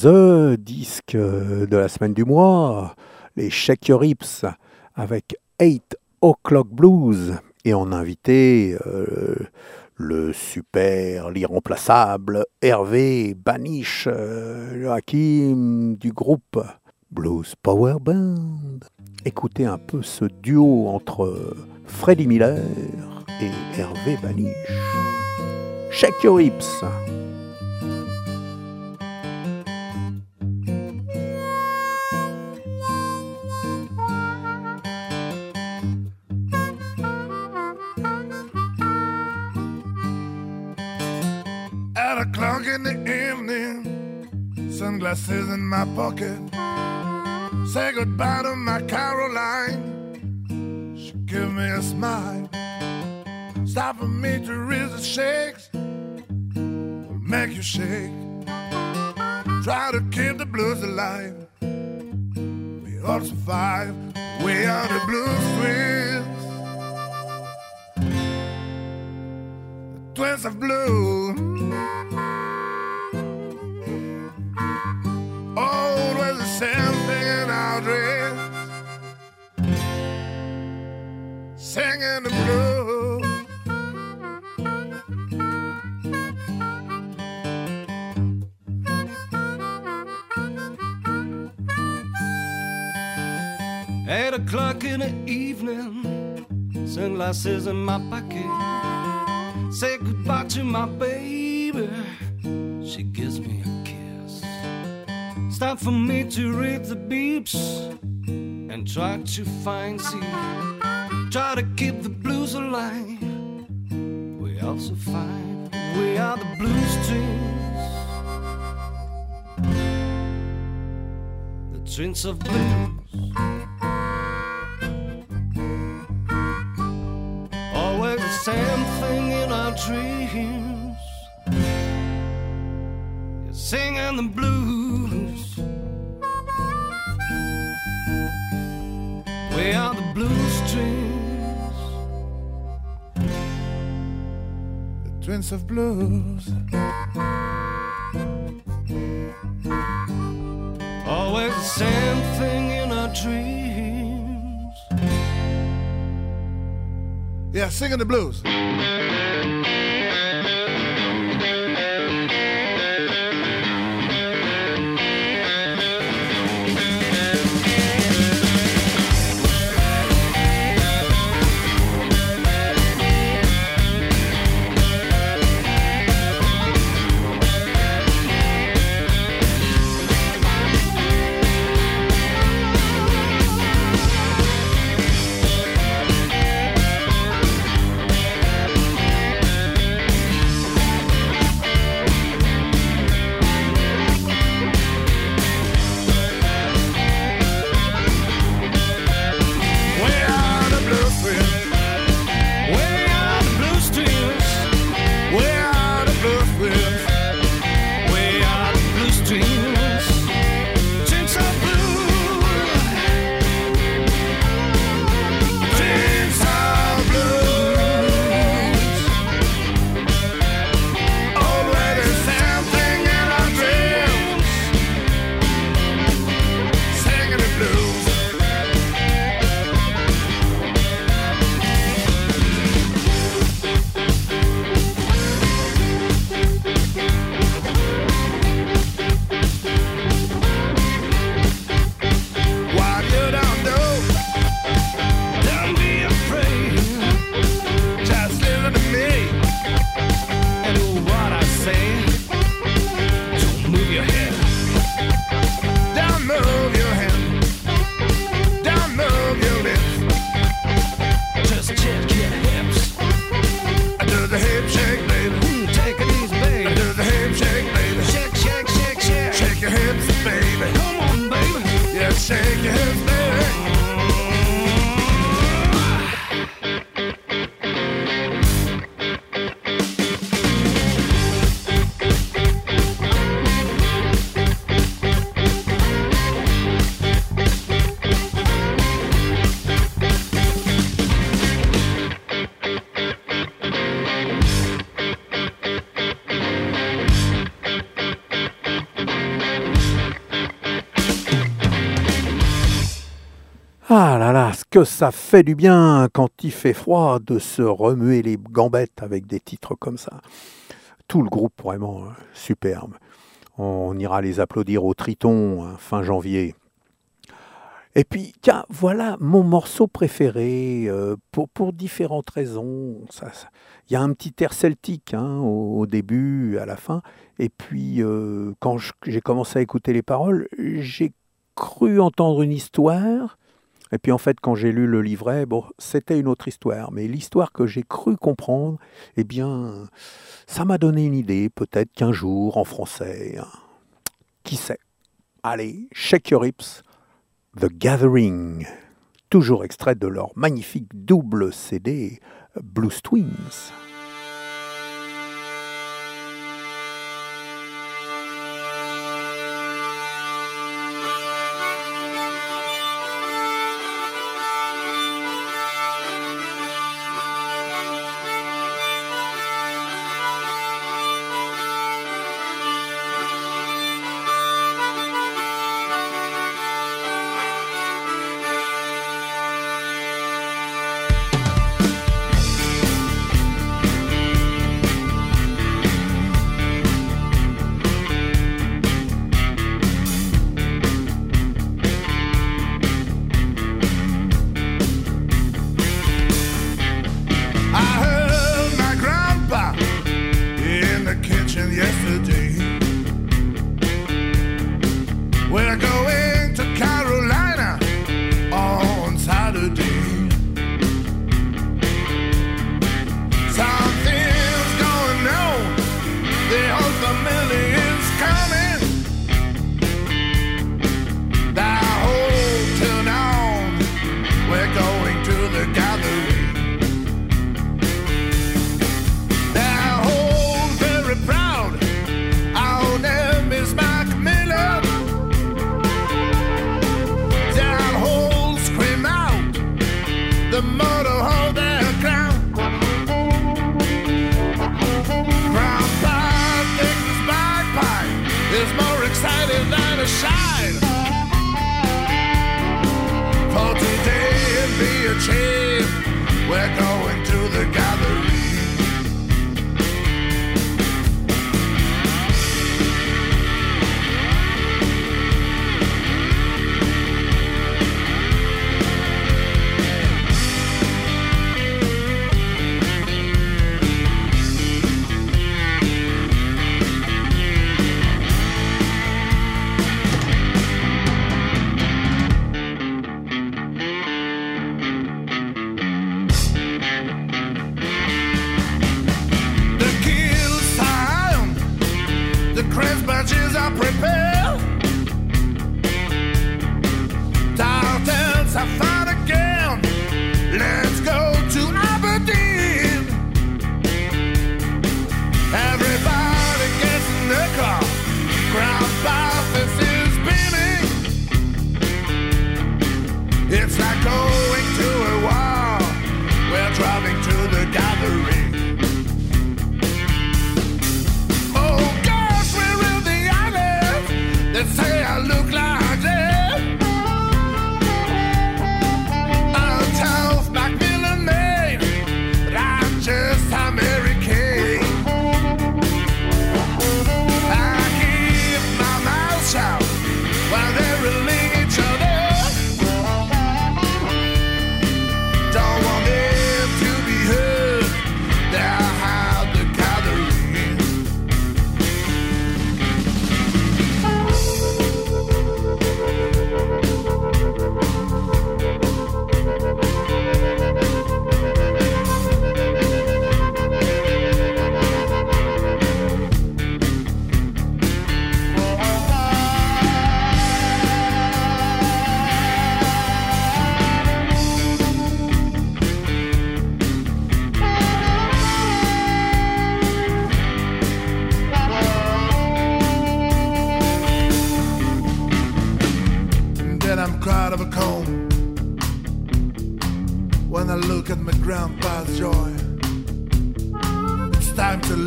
The disque de la semaine du mois, les Shake Your Hips avec 8 O'Clock Blues. Et on invité euh, le super, l'irremplaçable Hervé Baniche, euh, Hakim du groupe Blues Power Band. Écoutez un peu ce duo entre Freddie Miller et Hervé Baniche. Shake Your Hips. O'clock in the evening, sunglasses in my pocket. Say goodbye to my Caroline. She give me a smile. Stop for me to the shakes. Will make you shake. Try to keep the blues alive. We all survive. We are the blues twins. Twins of blue. Always the same thing in our dress. Singing the blues. Eight o'clock in the evening, Sunglasses in my pocket. Say goodbye to my baby. She gives me a kiss. It's time for me to read the beeps and try to find see. Try to keep the blues alive. We also find. We are the blues twins. The twins of blues. Always the same thing dreams. You're singing the blues. We are the blues twins. The twins of blues. Always the same thing in our dreams. Yeah, singing the blues. Que ça fait du bien quand il fait froid de se remuer les gambettes avec des titres comme ça. Tout le groupe vraiment euh, superbe. On ira les applaudir au Triton hein, fin janvier. Et puis, tiens, voilà mon morceau préféré euh, pour, pour différentes raisons. Il y a un petit air celtique hein, au, début, à la fin. Et puis, euh, quand j'ai commencé à écouter les paroles, j'ai cru entendre une histoire. Et puis en fait, quand j'ai lu le livret, bon, c'était une autre histoire. Mais l'histoire que j'ai cru comprendre, eh bien, ça m'a donné une idée. Peut-être qu'un jour, en français, hein, qui sait Allez, shake your hips. The Gathering. Toujours extrait de leur magnifique double CD Blues Twins.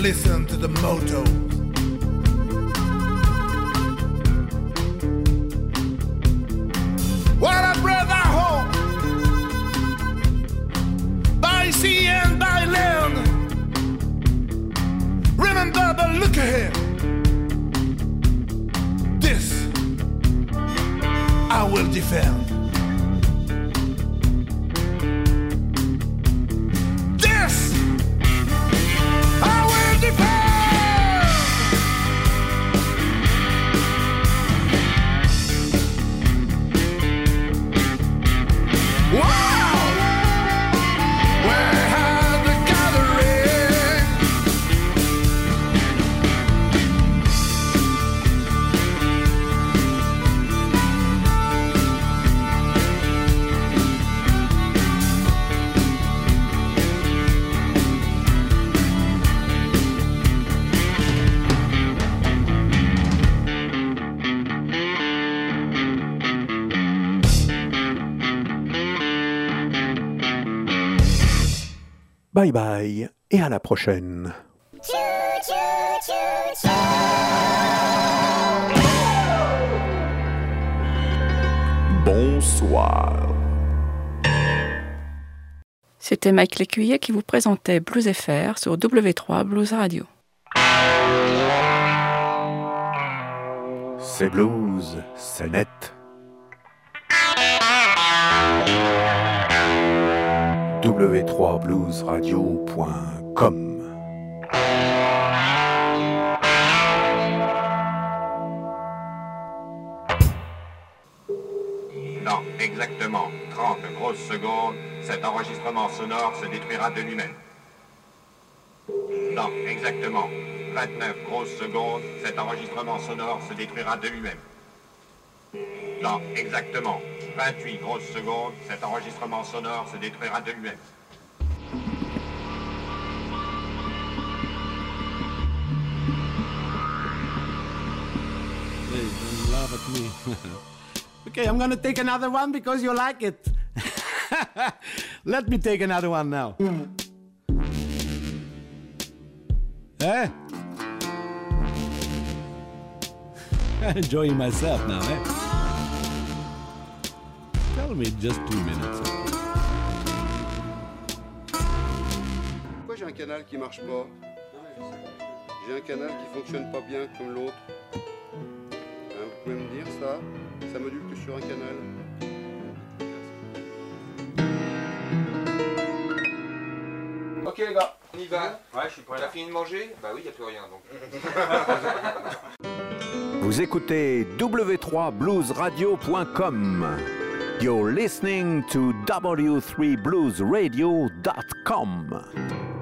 Listen to the motto. Bye bye et à la prochaine. Bonsoir. C'était Mike Lécuyer qui vous présentait Blues FR sur W3 Blues Radio. C'est blues, c'est net. w3bluesradio.com Dans exactement 30 grosses secondes, cet enregistrement sonore se détruira de lui-même. Dans exactement 29 grosses secondes, cet enregistrement sonore se détruira de lui-même. Dans exactement 28 grosses secondes, cet enregistrement sonore se détruira de lui-même. Okay, I'm gonna take another one because you like it. Let me take another one now. Eh? Enjoying myself now, eh? Pourquoi j'ai un canal qui marche pas? J'ai un canal qui fonctionne pas bien comme l'autre. Hein, vous pouvez me dire ça? Ça module que sur un canal. Ok les gars, on y va. Ouais, je suis prêt. T'as fini de manger? Bah oui, y a plus rien donc. Vous écoutez w3bluesradio.com. You're listening to w3bluesradio.com.